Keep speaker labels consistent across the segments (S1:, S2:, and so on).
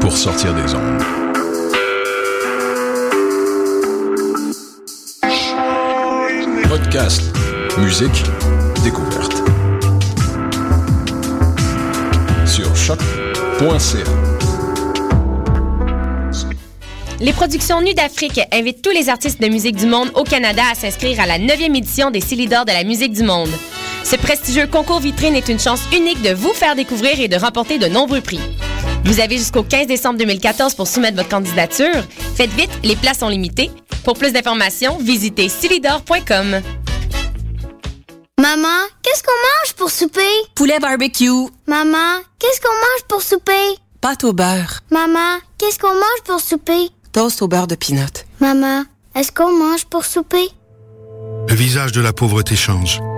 S1: Pour sortir des ondes. Podcast, musique, découverte. Sur choc.ca.
S2: Les productions Nues d'Afrique invitent tous les artistes de musique du monde au Canada à s'inscrire à la 9e édition des Célidors de la musique du monde. Ce prestigieux concours vitrine est une chance unique de vous faire découvrir et de remporter de nombreux prix. Vous avez jusqu'au 15 décembre 2014 pour soumettre votre candidature. Faites vite, les places sont limitées. Pour plus d'informations, visitez silidor.com.
S3: Maman, qu'est-ce qu'on mange pour souper?
S4: Poulet barbecue.
S3: Maman, qu'est-ce qu'on mange pour souper?
S4: Pâte au beurre.
S3: Maman, qu'est-ce qu'on mange pour souper?
S4: Toast au beurre de pinot.
S3: Maman, est-ce qu'on mange pour souper?
S5: Le visage de la pauvreté change.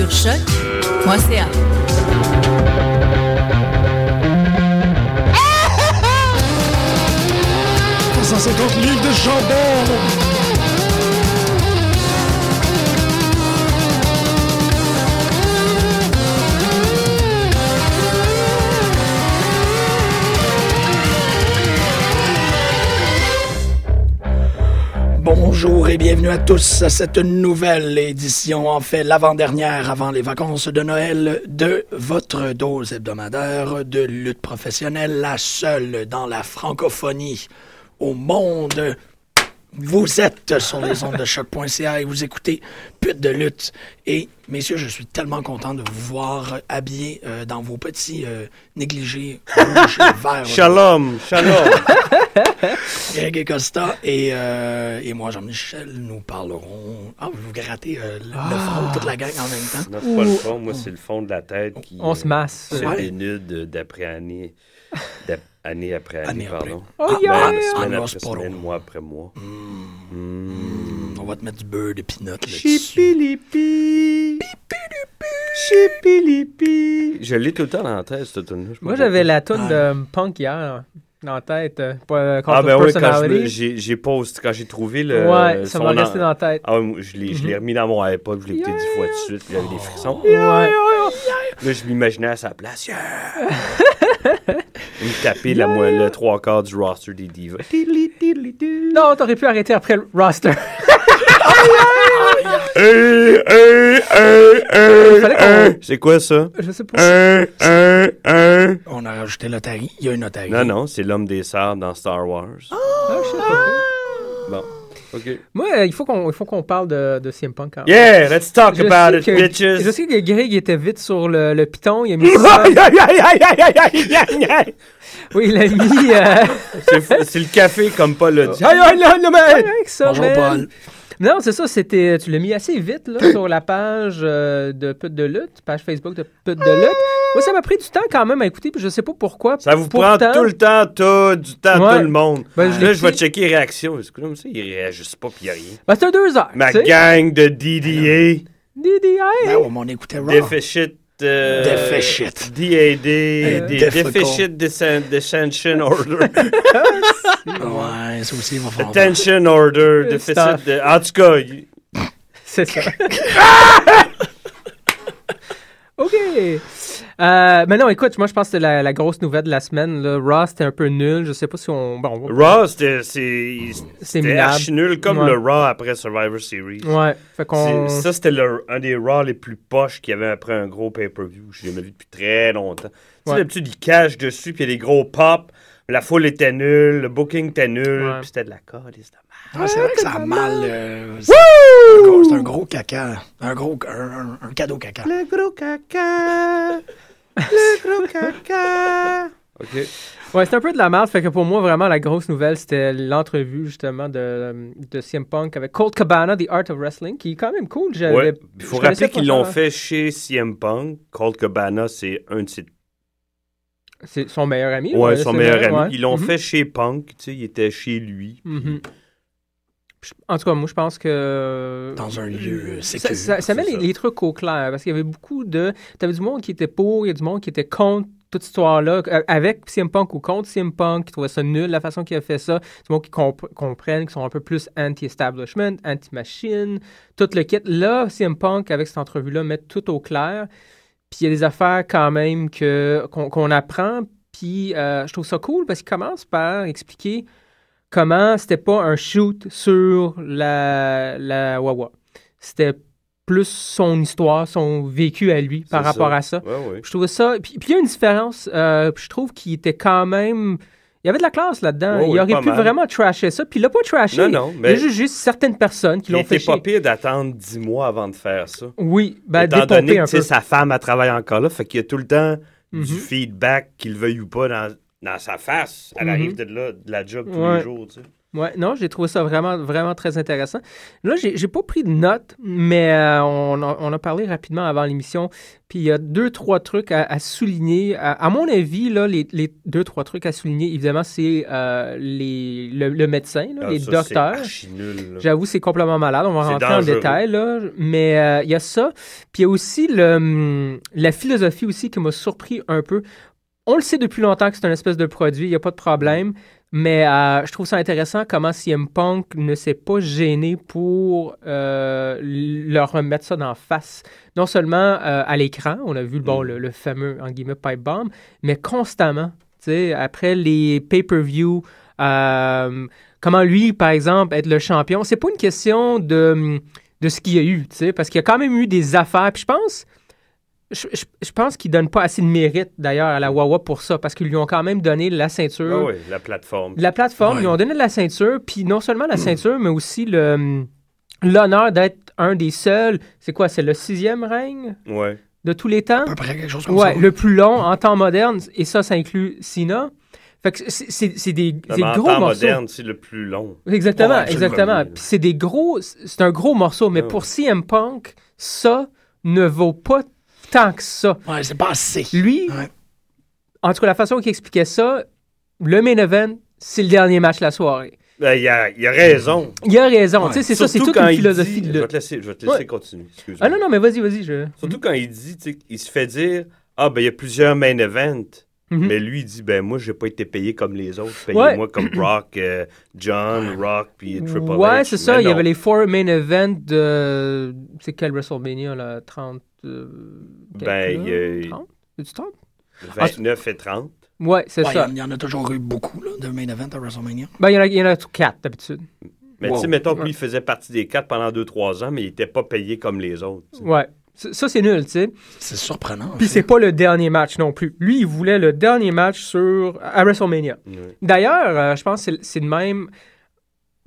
S4: Sur choc.ca.
S6: 150 livres de chandelle Bonjour et bienvenue à tous à cette nouvelle édition, en fait l'avant-dernière avant les vacances de Noël de votre dose hebdomadaire de lutte professionnelle, la seule dans la francophonie au monde. Vous êtes sur les ondes de choc.ca et vous écoutez Pute de lutte. Et messieurs, je suis tellement content de vous voir habillés euh, dans vos petits euh, négligés rouges et verts.
S7: Shalom, shalom.
S6: Greg Costa et, euh, et moi, Jean-Michel, nous parlerons. Ah, vous grattez euh, le, le front, toute la gang en même temps.
S7: Non, c'est pas le fond, moi, c'est le fond de la tête qui
S8: On se masse.
S7: se
S6: Ouais.
S7: dénude d'après année. Année après année,
S6: Année après.
S7: pardon.
S8: Oh,
S6: Ah,
S8: yeah!
S7: Ben, semaine
S6: Ah,
S7: après
S6: c'est pas
S7: semaine,
S6: long.
S7: mois après mois.
S6: Hmm, On va te mettre du beurre de pinot là-dessus.
S7: Chipilipi. Chipilipi. Je l'ai tout le temps dans la tête, cette tune
S8: Moi, j'avais la toune de Punk hier dans la tête. euh, Pas
S7: Ah, ben oui, quand j'ai posté, quand j'ai trouvé le.
S8: ouais, ça m'a
S7: en-
S8: resté dans la tête.
S7: Ah, je l'ai je l'ai remis dans mon iPod, je l'ai écouté dix fois de suite, puis il y avait des frissons.
S8: Ouais.
S7: Là, je m'imaginais à sa place. Yeah! Il me tapait la mo- le trois quarts du roster des divas.
S8: Non, t'aurais pu arrêter après le roster.
S7: C'est quoi ça?
S8: Je sais pas.
S6: On a rajouté l'Otari. Il y a une Otari.
S7: Non, non, c'est l'homme des sables dans Star Wars.
S8: Ah, je sais pas.
S7: Bon,
S8: moi, il faut qu'on parle de, de, CM
S7: Yeah, let's talk about it, bitches.
S8: Je sais que Greg était vite sur le, le piton. Il a mis. oui, il a mis.
S7: C'est le café, comme Paul l'a dit.
S6: Bonjour, Paul.
S8: Non, c'est ça, c'était. Tu l'as mis assez vite là, sur la page euh, de Pute de lutte, page Facebook de Pute de lutte. Moi, ça m'a pris du temps quand même à écouter, puis je sais pas pourquoi.
S7: Ça vous
S8: Pourtant-
S7: prend tout le temps, tout, du temps,
S8: Ouais.
S7: tout le monde.
S8: Ben, je
S7: Là, je vais checker les réactions. C'est comme ça, ils réagissent pas, puis y a rien.
S8: Ben, c'était deux heures.
S7: Ma gang de DDA,
S8: DDI.
S6: Ben, on écoutait Raw.
S7: Deficit... Euh,
S6: Deficit.
S7: DAD,
S8: Euh,
S7: des. Deficit Descent- Descension Order.
S6: Ouais, ça aussi, il va falloir.
S7: Attention Order. Deficit... De... En tout cas, y-
S8: C'est ça. OK. Euh, mais non, écoute, moi, je pense que c'était la, la grosse nouvelle de la semaine. Là. Raw, c'était un peu nul. Je sais pas si on... Bon,
S7: Raw, c'était c'est-
S8: C'est
S7: c'était
S8: minable.
S7: archi nul, comme
S8: Ouais.
S7: le Raw après Survivor Series.
S8: Ouais. Fait
S7: Ça, c'était un des Raw les plus poches qu'il y avait après un gros pay-per-view. Je l'ai jamais vu depuis très longtemps. Tu sais, d'habitude, ils cachent dessus, puis il y a des gros pops. La foule était nulle, le booking était nul,
S8: Ouais.
S7: puis c'était de la calice de
S6: Ah, c'est vrai que ça a mal. euh, c'est un gros- c'est un gros caca. Un gros un, un- un cadeau caca.
S7: Le gros caca. Le gros caca. OK.
S8: Ouais, c'était un peu de la merde. Fait que pour moi, vraiment, la grosse nouvelle, c'était l'entrevue, justement, de, de CM Punk avec Colt Cabana, The Art of Wrestling, qui est quand même cool. J'avais-
S7: Ouais. Il faut rappeler qu'ils l'ont fait chez CM Punk. Colt Cabana, c'est un de ses
S8: C'est son meilleur ami.
S7: Ouais, son
S8: c'est
S7: meilleur ami.
S8: ouais.
S7: Ils l'ont
S8: Mhm.
S7: fait chez Punk, tu sais, il était chez lui.
S8: Mhm. Je- En tout cas, moi, je pense que.
S6: Dans un lieu euh,
S8: Ça,
S6: sécure.
S8: ça- ça met les, trucs au clair parce qu'il y avait beaucoup de. T'avais du monde qui était pour, il y a du monde qui était contre toute cette histoire-là, euh, avec CM Punk ou contre CM Punk, qui trouvait ça nul la façon qu'il a fait ça. Du monde qui compr- comprennent, qui sont un peu plus anti-establishment, anti-machine, tout le kit. Là, CM Punk, avec cette entrevue-là, met tout au clair. Puis il y a des affaires quand même qu'on, apprend. Puis euh, je trouve ça cool parce qu'il commence par expliquer comment c'était pas un shoot sur la, la Wawa. C'était plus son histoire, son vécu à lui par rapport
S7: ça.
S8: à ça.
S7: Ouais, ouais.
S8: Je trouvais ça. Puis, puis il y a une différence. euh, je trouve qu'il était quand même. Il y avait de la classe là-dedans. Il aurait pu
S7: mal.
S8: vraiment trasher ça. Puis il l'a pas trashé.
S7: Non, non,
S8: Il y
S7: mais
S8: a juste, certaines personnes qui
S7: il
S8: l'ont fait
S7: était pas
S8: chier.
S7: pire d'attendre 10 mois avant de faire ça.
S8: Oui, ben
S7: Étant donné que
S8: un peu.
S7: sa femme, elle travaille encore là, fait qu'il y a tout le temps
S8: Mhm.
S7: du feedback, qu'il le veuille ou pas, dans, dans sa face. Elle
S8: Mhm.
S7: arrive de là, de la job tous
S8: Ouais.
S7: les jours, tu sais.
S8: Ouais, non, j'ai trouvé ça vraiment, vraiment très intéressant. Là, j'ai pas pris de notes, mais euh, on, a, on a parlé rapidement avant l'émission. Puis il y a deux, trois trucs à, à souligner. À, à mon avis, là, les, les deux, trois trucs à souligner, évidemment, c'est euh, les, le, le médecin, là,
S7: Ah,
S8: les
S7: ça,
S8: docteurs. J'avoue, c'est complètement malade. On va rentrer
S7: dangereux.
S8: en détail, là. Mais euh, il y a ça. Puis il y a aussi le, hum, la philosophie aussi qui m'a surpris un peu. On le sait depuis longtemps que c'est un espèce de produit, il n'y a pas de problème. Mais euh, je trouve ça intéressant comment CM Punk ne s'est pas gêné pour euh, leur remettre ça d'en face. Non seulement euh, à l'écran, on a vu bon,
S7: Mm.
S8: le, le fameux en guillemets pipe bomb, mais constamment. Après les pay-per-view, comment lui, par exemple, être le champion, c'est pas une question de, de ce qu'il y a eu, parce qu'il y a quand même eu des affaires. Puis je pense, je, je- je pense qu'il donne pas assez de mérite d'ailleurs à la Wawa pour ça, parce qu'ils lui ont quand même donné la ceinture.
S7: Ah ouais, la plateforme.
S8: La plateforme,
S6: Ouais.
S8: ils ont donné de la ceinture, puis non seulement la ceinture, mais aussi le l'honneur d'être un des seuls. C'est quoi, c'est le sixième règne?
S7: Ouais.
S8: de tous les temps?
S6: À peu près quelque chose comme
S8: Ouais,
S6: ça.
S8: le plus long en temps moderne, et ça, ça inclut Cena. Fait que c'est- des,
S7: Non,
S8: des
S7: en
S8: gros
S7: temps
S8: morceaux.
S7: moderne, c'est le plus long.
S8: Exactement,
S6: Ouais,
S8: exactement. Puis c'est des gros, c'est un gros morceau, mais
S7: Ouais.
S8: pour CM Punk, ça ne vaut pas tant que ça.
S6: Ouais, c'est pas assez.
S8: Lui,
S6: Ouais.
S8: en tout cas, la façon qu'il expliquait ça, le main event, c'est le dernier match de la soirée.
S7: Ben, il, a, il a raison.
S8: Il a raison,
S6: Ouais.
S8: tu sais, c'est ça, c'est toute une
S7: il
S8: philosophie
S7: dit-
S8: de
S7: Je vais te laisser, je vais te laisser
S8: Ouais.
S7: continuer. excuse-moi.
S8: Ah non, non, mais vas-y, vas-y, je...
S7: Surtout quand il dit, tu sais, il se fait dire Ah, ben, il y a plusieurs main events.
S8: Mhm.
S7: Mais lui, il dit Ben, moi, j'ai pas été payé comme les autres. Payez-moi comme Brock, euh, John, Rock, puis Triple H.
S8: Ouais, c'est ça,
S7: Mais
S8: il y avait les four main events de... C'est quel WrestleMania, là? 30... euh,
S7: Ben,
S8: quelques,
S7: il y a-
S8: là? 30? C'est-tu 30?
S7: 29 et 30.
S8: Ouais, c'est
S6: Ouais,
S8: ça.
S6: Il y, en a toujours eu beaucoup là, de main event à WrestleMania.
S8: Ben, il y en a, il y en a quatre, d'habitude.
S7: Mais
S6: Wow.
S7: tu sais, mettons que
S8: Ouais.
S7: lui, il faisait partie des quatre pendant 2-3 ans, mais il était pas payé comme les autres.
S8: Ouais. Ça, c'est nul, tu sais.
S6: C'est surprenant. en
S8: Puis c'est pas le dernier match non plus. Lui, il voulait le dernier match sur à WrestleMania. D'ailleurs, euh, je pense que c'est- c'est le même.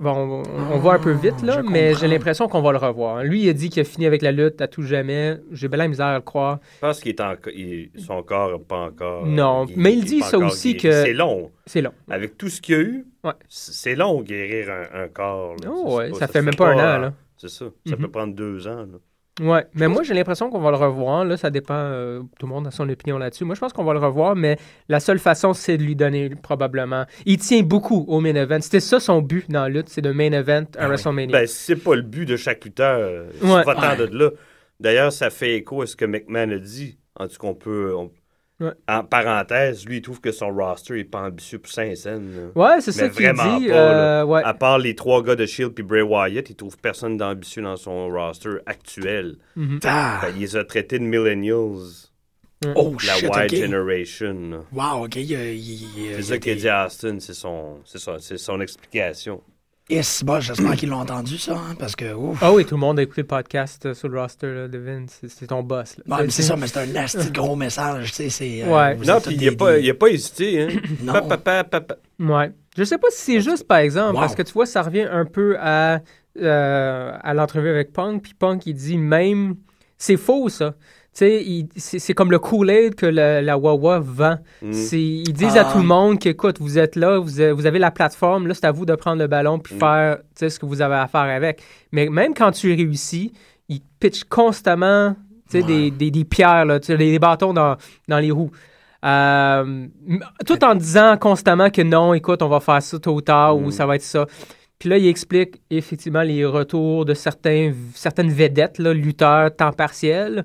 S8: Bon, on, on va un peu vite, là,
S6: Ah, je
S8: mais j'ai l'impression qu'on va le revoir. Lui, il a dit qu'il a fini avec la lutte à tout jamais. J'ai bien la misère à le croire.
S7: Je pense qu'il est encore. il- son corps n'est pas encore.
S8: Non, mais il dit ça aussi
S7: guéri.
S8: que-
S7: C'est long.
S8: C'est long.
S7: Avec tout ce qu'il y a eu,
S8: Ouais.
S7: c'est long guérir un, un corps. là.
S8: Oh,
S7: C'est
S8: ouais,
S7: pas-
S8: ça fait même pas un an, là.
S7: C'est ça. Ça peut prendre deux ans. là.
S8: Ouais, mais moi j'ai l'impression qu'on va le revoir. Là, ça dépend. euh, tout le monde a son opinion là-dessus. Moi, je pense qu'on va le revoir, mais la seule façon, c'est de lui donner probablement. Il tient beaucoup au main event. C'était ça son but dans la lutte, c'est de main event à
S6: Ah oui.
S8: WrestleMania.
S7: Ben, c'est pas le but de chaque lutteur. euh,
S8: Ouais.
S7: Pas tant de là. D'ailleurs, ça fait écho à ce que McMahon a dit. En tout cas, on peut. on-
S8: Ouais.
S7: En parenthèse, lui, il trouve que son roster n'est pas ambitieux pour Saint-Saëns.
S8: ouais, c'est ça
S7: mais
S8: qu'il
S7: vraiment
S8: dit.
S7: pas,
S8: euh, ouais.
S7: À part les trois gars de Shield puis Bray Wyatt, il trouve personne d'ambitieux dans son roster actuel.
S8: Mhm.
S6: Ah,
S7: il les a traités de millennials,
S6: oh
S7: la
S6: shit,
S7: White
S6: ok.
S7: Generation.
S6: Wow, ok. y y
S7: C'est ça qu'a
S6: des-
S7: dit Austin, c'est son, c'est son, c'est son explication.
S6: Yes, bon, j'espère qu'ils l'ont entendu, ça, hein, parce que, ouf.
S8: Ah oui, tout le monde a écouté le podcast euh, sur le roster là, de Vince. C'est- ton boss. Là.
S6: Ouais, mais c'est ça, mais c'est un nasty gros message, tu sais, c'est... euh,
S8: Ouais.
S7: Non, puis il n'a pas,
S6: des-
S7: il a pas hésité. Hein.
S6: Non.
S7: Pa, pa, pa, pa, pa.
S8: Ouais. Je sais pas si c'est juste, par exemple,
S6: Wow.
S8: parce que tu vois, ça revient un peu à, euh, à l'entrevue avec Punk. Puis Punk, il dit même. C'est faux, ça. Tu sais, c'est comme le Kool-Aid que la, la Wawa vend.
S7: Mm.
S8: Ils disent à
S6: Ah.
S8: tout le monde qu'écoute, vous êtes là, vous avez, vous avez la plateforme, là, c'est à vous de prendre le ballon puis
S7: Mm.
S8: faire tu sais, ce que vous avez à faire avec. Mais même quand tu réussis, ils pitchent constamment tu sais,
S6: Ouais.
S8: des, des, des pierres, là, tu sais, des, des bâtons dans, dans les roues. Euh, tout en disant constamment que non, écoute, on va faire ça tôt ou tard
S7: Mm.
S8: ou ça va être ça. Puis là, il explique effectivement les retours de certains, certaines vedettes, là, lutteurs temps partiel,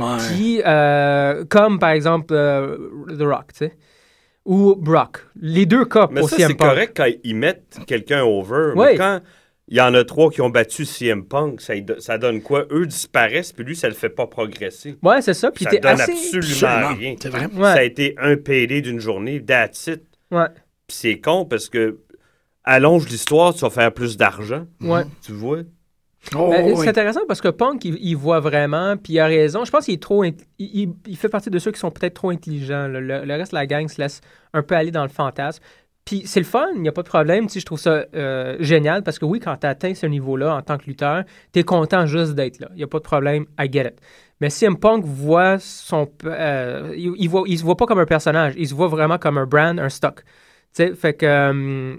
S6: Ouais.
S8: qui, euh, comme par exemple euh, The Rock, tu sais, ou Brock. Les deux cas
S7: Mais
S8: pour
S7: ça,
S8: CM
S7: c'est
S8: Punk.
S7: correct quand ils mettent quelqu'un over.
S8: Oui.
S7: Mais quand il y en a trois qui ont battu CM Punk, ça, y do- ça donne quoi? Eux disparaissent, puis lui, ça le fait pas progresser.
S8: Ouais, c'est ça. Puis
S7: ça
S8: t'es
S7: donne
S8: assez...
S7: absolument
S6: Absolument.
S7: rien.
S6: C'est vrai.
S8: Ouais.
S7: Ça a été un PD d'une journée, that's it.
S8: Ouais,
S7: Puis c'est con parce que allonge l'histoire, tu vas faire plus d'argent.
S8: ouais.
S7: Tu vois?
S6: Oh,
S8: Ben,
S6: oui.
S8: C'est intéressant parce que Punk, il, il voit vraiment, puis il a raison. Je pense qu'il est trop. Il, il- il fait partie de ceux qui sont peut-être trop intelligents. Le, le reste de la gang se laisse un peu aller dans le fantasme. Puis c'est le fun, il n'y a pas de problème. Tu sais, je trouve ça euh, génial parce que oui, quand tu atteins ce niveau-là en tant que lutteur, tu es content juste d'être là. Il n'y a pas de problème, I get it. Mais CM Punk voit son. euh, il, il voit, il se voit pas comme un personnage, il se voit vraiment comme un brand, un stock. Tu sais, fait que. euh,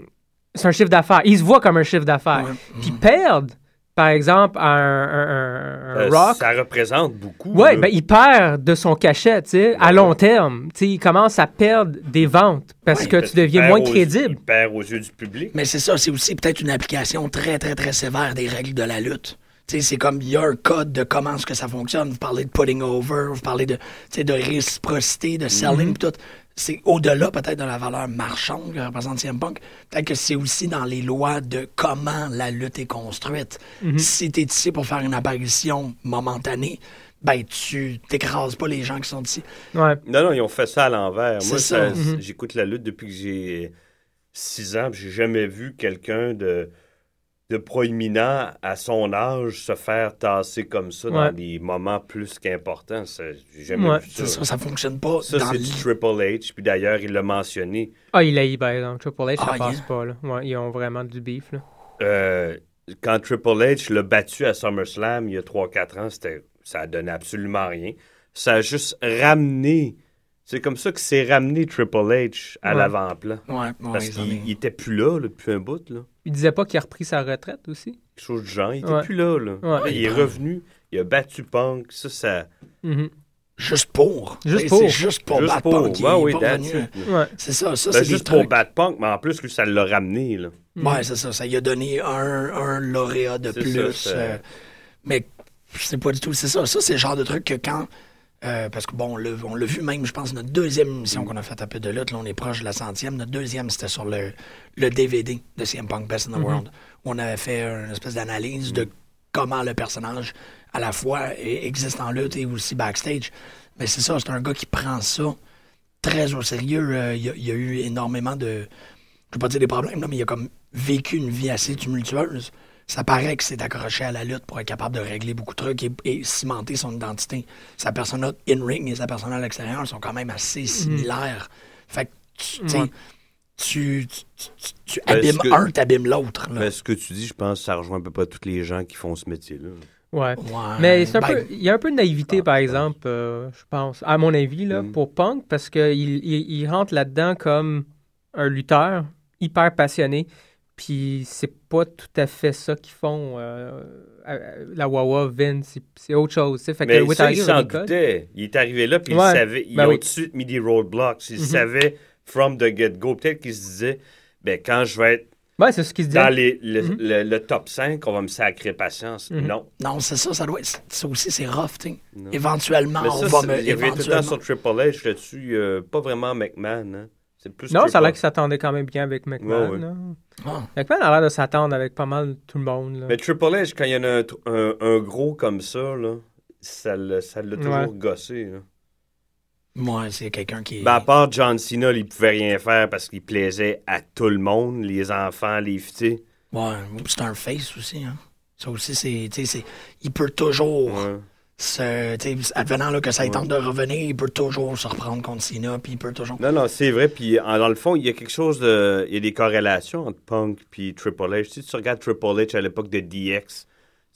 S8: c'est un chiffre d'affaires. Il se voit comme un chiffre d'affaires.
S6: Ouais.
S8: Puis perdre, par exemple, un, un- un- un
S7: Euh,
S8: Rock.
S7: Ça représente beaucoup.
S8: Ouais,
S7: là.
S8: ben, il perd de son cachet, tu sais, à long terme. Tu sais, il commence à perdre des ventes parce
S6: Ouais,
S8: que tu deviens moins
S7: aux-
S8: crédible.
S7: Il perd aux yeux du public.
S6: Mais c'est ça, c'est aussi peut-être une application très, très, très sévère des règles de la lutte. Tu sais, c'est comme, il y a un code de comment est-ce que ça fonctionne. Vous parlez de putting over, vous parlez de, tu sais, de réciprocité, de selling, pis tout. C'est au-delà peut-être de la valeur marchande que représente CM Punk. Peut-être que c'est aussi dans les lois de comment la lutte est construite. Si tu es ici pour faire une apparition momentanée, ben tu t'écrases pas les gens qui sont ici.
S8: Ouais.
S7: Non, non, ils ont fait ça à l'envers.
S6: C'est
S7: Moi,
S8: Mhm.
S7: j'écoute la lutte depuis que j'ai 6 ans. J'ai jamais vu quelqu'un de, de proéminent à son âge se faire tasser comme ça dans des moments plus qu'importants. Jamais
S8: Ouais.
S7: vu
S6: C'est
S7: ça.
S6: ça, ça fonctionne pas
S7: Ça, c'est du Triple H. Puis d'ailleurs, il l'a mentionné.
S8: Ah, il a eu, par exemple. Triple H, ça
S6: Ah,
S8: passe
S6: yeah.
S8: pas, là. Ouais, ils ont vraiment du beef, là.
S7: Euh, quand Triple H l'a battu à SummerSlam il y a 3-4 ans, ça a donné absolument rien. Ça a juste ramené. C'est comme ça que c'est ramené Triple H à
S8: Ouais.
S7: l'avant-plan.
S6: Ouais, ouais,
S7: Parce qu'il était plus là, là, depuis un bout. Là.
S8: Il disait pas qu'il a repris sa retraite aussi.
S7: Quelque chose du genre. Il était
S8: Ouais.
S7: plus là. là.
S8: Ouais.
S7: Là, il est revenu. Il a battu Punk. Ça, ça.
S8: Mhm.
S6: Juste pour.
S8: Juste
S6: C'est-
S8: pour.
S6: C'est juste pour
S7: juste pour.
S6: Punk,
S7: oui.
S8: Ouais.
S6: C'est ça, ça
S7: Ben,
S6: c'est
S7: juste
S6: des
S7: pour
S6: trucs.
S7: battre Punk, mais en plus, lui, ça l'a ramené. Là.
S6: Ouais, c'est ça, ça lui a donné un, un lauréat de plus.
S7: ça, c'est-
S6: euh, mais c'est pas du tout, c'est ça. Ça, c'est le genre de truc que quand. Euh, parce que bon, on l'a vu même, je pense, notre deuxième émission qu'on a faite un peu de lutte, là, on est proche de la centième. Notre deuxième, c'était sur le, le DVD de CM Punk Best in the World. Où on avait fait une espèce d'analyse de comment le personnage, à la fois, existe en lutte et aussi backstage. Mais c'est ça, c'est un gars qui prend ça très au sérieux. Euh, Il y, a- il y a eu énormément de. Je veux pas dire des problèmes, là, mais il a comme vécu une vie assez tumultueuse. Ça paraît que c'est accroché à la lutte pour être capable de régler beaucoup de trucs et, et cimenter son identité. Sa persona in-ring et sa persona à l'extérieur sont quand même assez similaires. Fait que tu, tu tu, tu, tu- tu
S7: Ben,
S6: abîmes
S7: que-
S6: un, t'abîmes l'autre. là.
S7: Mais ce que tu dis, je pense que ça rejoint à peu près tous les gens qui font ce métier-là.
S8: Ouais.
S6: Ouais,
S8: Mais c'est un
S6: ben,
S8: peu, il y a un peu de naïveté, par exemple, euh, je pense, à mon avis, là,
S7: Mm.
S8: pour Punk, parce qu'il il, il rentre là-dedans comme un lutteur hyper passionné, puis c'est pas tout à fait ça qu'ils font. euh, la Wawa, Vince, c'est- autre chose. Fait
S7: Mais ça, il s'en doutait. Il est arrivé là, puis il savait. Il
S8: Ben
S7: a
S8: oui.
S7: tout de suite mis des roadblocks. Il
S8: Mhm.
S7: savait, from the get-go, peut-être qu'il se disait, ben, quand je vais être
S8: Ouais, c'est ce qu'il se dit.
S7: dans les, le,
S8: Mhm.
S7: le- le top 5, on va me sacrer patience.
S8: Mhm.
S7: Non.
S6: Non, c'est ça, ça doit être. Ça aussi, c'est rough, tu. Éventuellement,
S7: Mais
S6: on
S7: ça,
S6: va me.
S7: il y avait tout le temps sur Triple H là-dessus, euh, pas vraiment McMahon. Hein. C'est plus
S8: Non, ça a l'air qu'il s'attendait quand même bien avec McMahon.
S7: Ouais, ouais.
S6: Ah.
S8: McMahon a l'air de s'attendre avec pas mal tout le monde. là.
S7: Mais Triple H, quand il y en a un, un- un gros comme ça, là, ça l'a toujours
S8: Ouais.
S7: gossé. là.
S6: Moi, c'est quelqu'un qui.
S7: Ben, à part John Cena, il pouvait rien faire parce qu'il plaisait à tout le monde, les enfants, les filles.
S6: Ouais, c'est un face aussi, hein. Ça aussi, c'est. tu sais, c'est- Il peut toujours.
S7: Ouais.
S6: Sais, advenant là, que ça ait tente de revenir, il peut toujours se reprendre contre Cena, puis il peut toujours.
S7: Non, non, c'est vrai. Puis, en- dans le fond, il y a quelque chose de. Il y a des corrélations entre Punk et Triple H. Si tu regardes Triple H à l'époque de DX,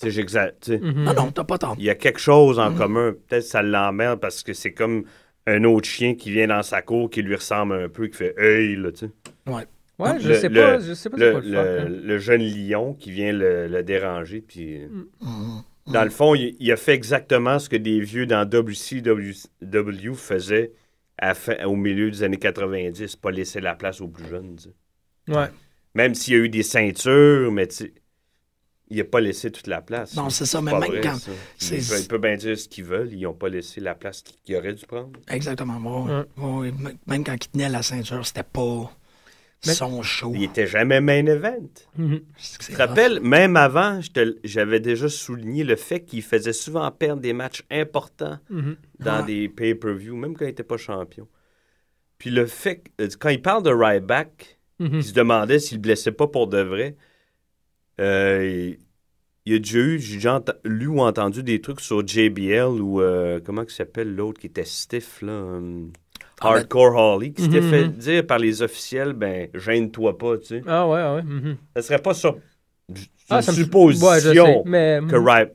S7: tu sais, sais,
S8: Mhm.
S6: Non, non, t'as pas tort.
S7: il y a quelque chose
S6: Mm.
S7: en commun. Peut-être que ça l'emmerde parce que c'est comme un autre chien qui vient dans sa cour qui lui ressemble un peu, qui fait Hey, là, tu sais.
S6: Ouais.
S8: Ouais, je
S7: Le-
S8: sais
S7: le-
S8: pas, je sais pas c'est
S7: Le,
S8: le
S7: le-
S8: hein.
S7: le jeune lion qui vient le, le déranger. Puis,
S6: Mhm.
S7: Dans le fond, il, il a fait exactement ce que des vieux dans WCW faisaient à la fin- au milieu des années 90, pas laisser la place aux plus jeunes.
S8: Ouais.
S7: Même s'il y a eu des ceintures, mais tu sais, il n'a pas laissé toute la place.
S6: Non, c'est ça, mais même
S7: vrai,
S6: quand-
S7: ça.
S6: c'est-
S7: Il peut, il peut bien dire ce qu'ils veulent, ils n'ont pas laissé la place qu'ils auraient dû prendre.
S6: Exactement. ouais, ouais. Même quand il tenait la ceinture, c'était pas
S8: Mais-
S6: son show.
S7: Il n'était jamais main event.
S8: Mhm.
S7: Tu te rappelles, même avant, j'avais déjà souligné le fait qu'il faisait souvent perdre des matchs importants
S8: Mhm.
S7: dans
S6: Ouais.
S7: des pay-per-view, même quand il n'était pas champion. Puis le fait, que- euh, quand il parle de Ryback,
S8: Mhm.
S7: il se demandait s'il ne blessait pas pour de vrai, euh, il, il a déjà eu, j'ai lu ou entendu des trucs sur JBL ou euh, comment il s'appelle l'autre qui était stiff, là,
S6: Ah, ben-
S7: Hardcore Holly, qui s'était
S8: Mhm,
S7: fait
S8: mhm.
S7: dire par les officiels, ben, gêne-toi pas, tu sais.
S8: Ah ouais, ouais. mhm.
S7: Ça serait pas sur
S8: Ah,
S7: une supposition
S8: Ouais, je sais, mais...
S7: que Ryback.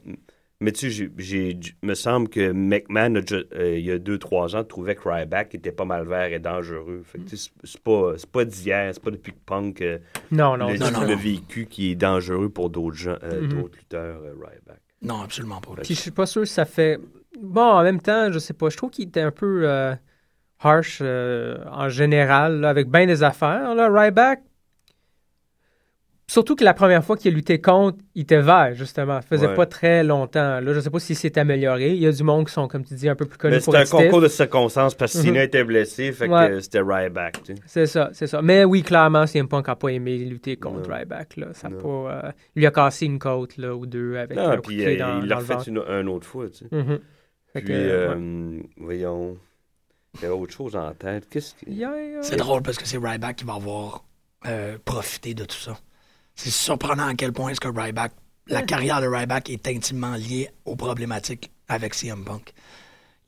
S7: Mais tu sais, j'ai- me semble que McMahon, a euh, il y a deux, trois ans, trouvait que Ryback était pas mal vert et dangereux. Fait que, tu sais, c'est- pas, c'est pas d'hier, c'est pas depuis que Punk euh,
S8: Non, non,
S7: le,
S8: non,
S6: non,
S7: le vécu qui est dangereux pour d'autres gens, euh,
S8: Mhm.
S7: d'autres lutteurs, euh, Ryback.
S6: Non, absolument pas.
S8: Puis je suis pas sûr que ça fait. Bon, en même temps, je sais pas. Je trouve qu'il était un peu euh, harsh euh, en général, là, avec bien des affaires. Là, Ryback. Surtout que la première fois qu'il a lutté contre, il était vert, justement. Ça faisait
S7: Ouais.
S8: pas très longtemps. Là, je sais pas s'il s'est amélioré. Il y a du monde qui sont, comme tu dis, un peu plus connus pour
S7: c'était un concours de circonstances parce que
S8: Mhm.
S7: Cena était blessé, fait que
S8: Ouais.
S7: c'était Ryback. tu sais.
S8: C'est ça, c'est ça. Mais oui, clairement, CM Punk n'a pas aimé lutter contre
S7: Non.
S8: Ryback. Là. Ça pas, euh, il lui a cassé une côte là, ou deux avec
S7: Non,
S8: un coup de
S7: puis
S8: pied
S7: euh,
S8: dans,
S7: il l'a refait une, une autre fois. Tu sais.
S8: Mhm.
S7: Puis,
S8: que, euh, ouais.
S7: euh, voyons, il y avait autre chose en tête. Qu'est-ce que...
S8: Yeah, yeah.
S6: C'est drôle parce que c'est Ryback qui va avoir euh, profité de tout ça. C'est surprenant à quel point est-ce que Ryback, la carrière de Ryback est intimement liée aux problématiques avec CM Punk.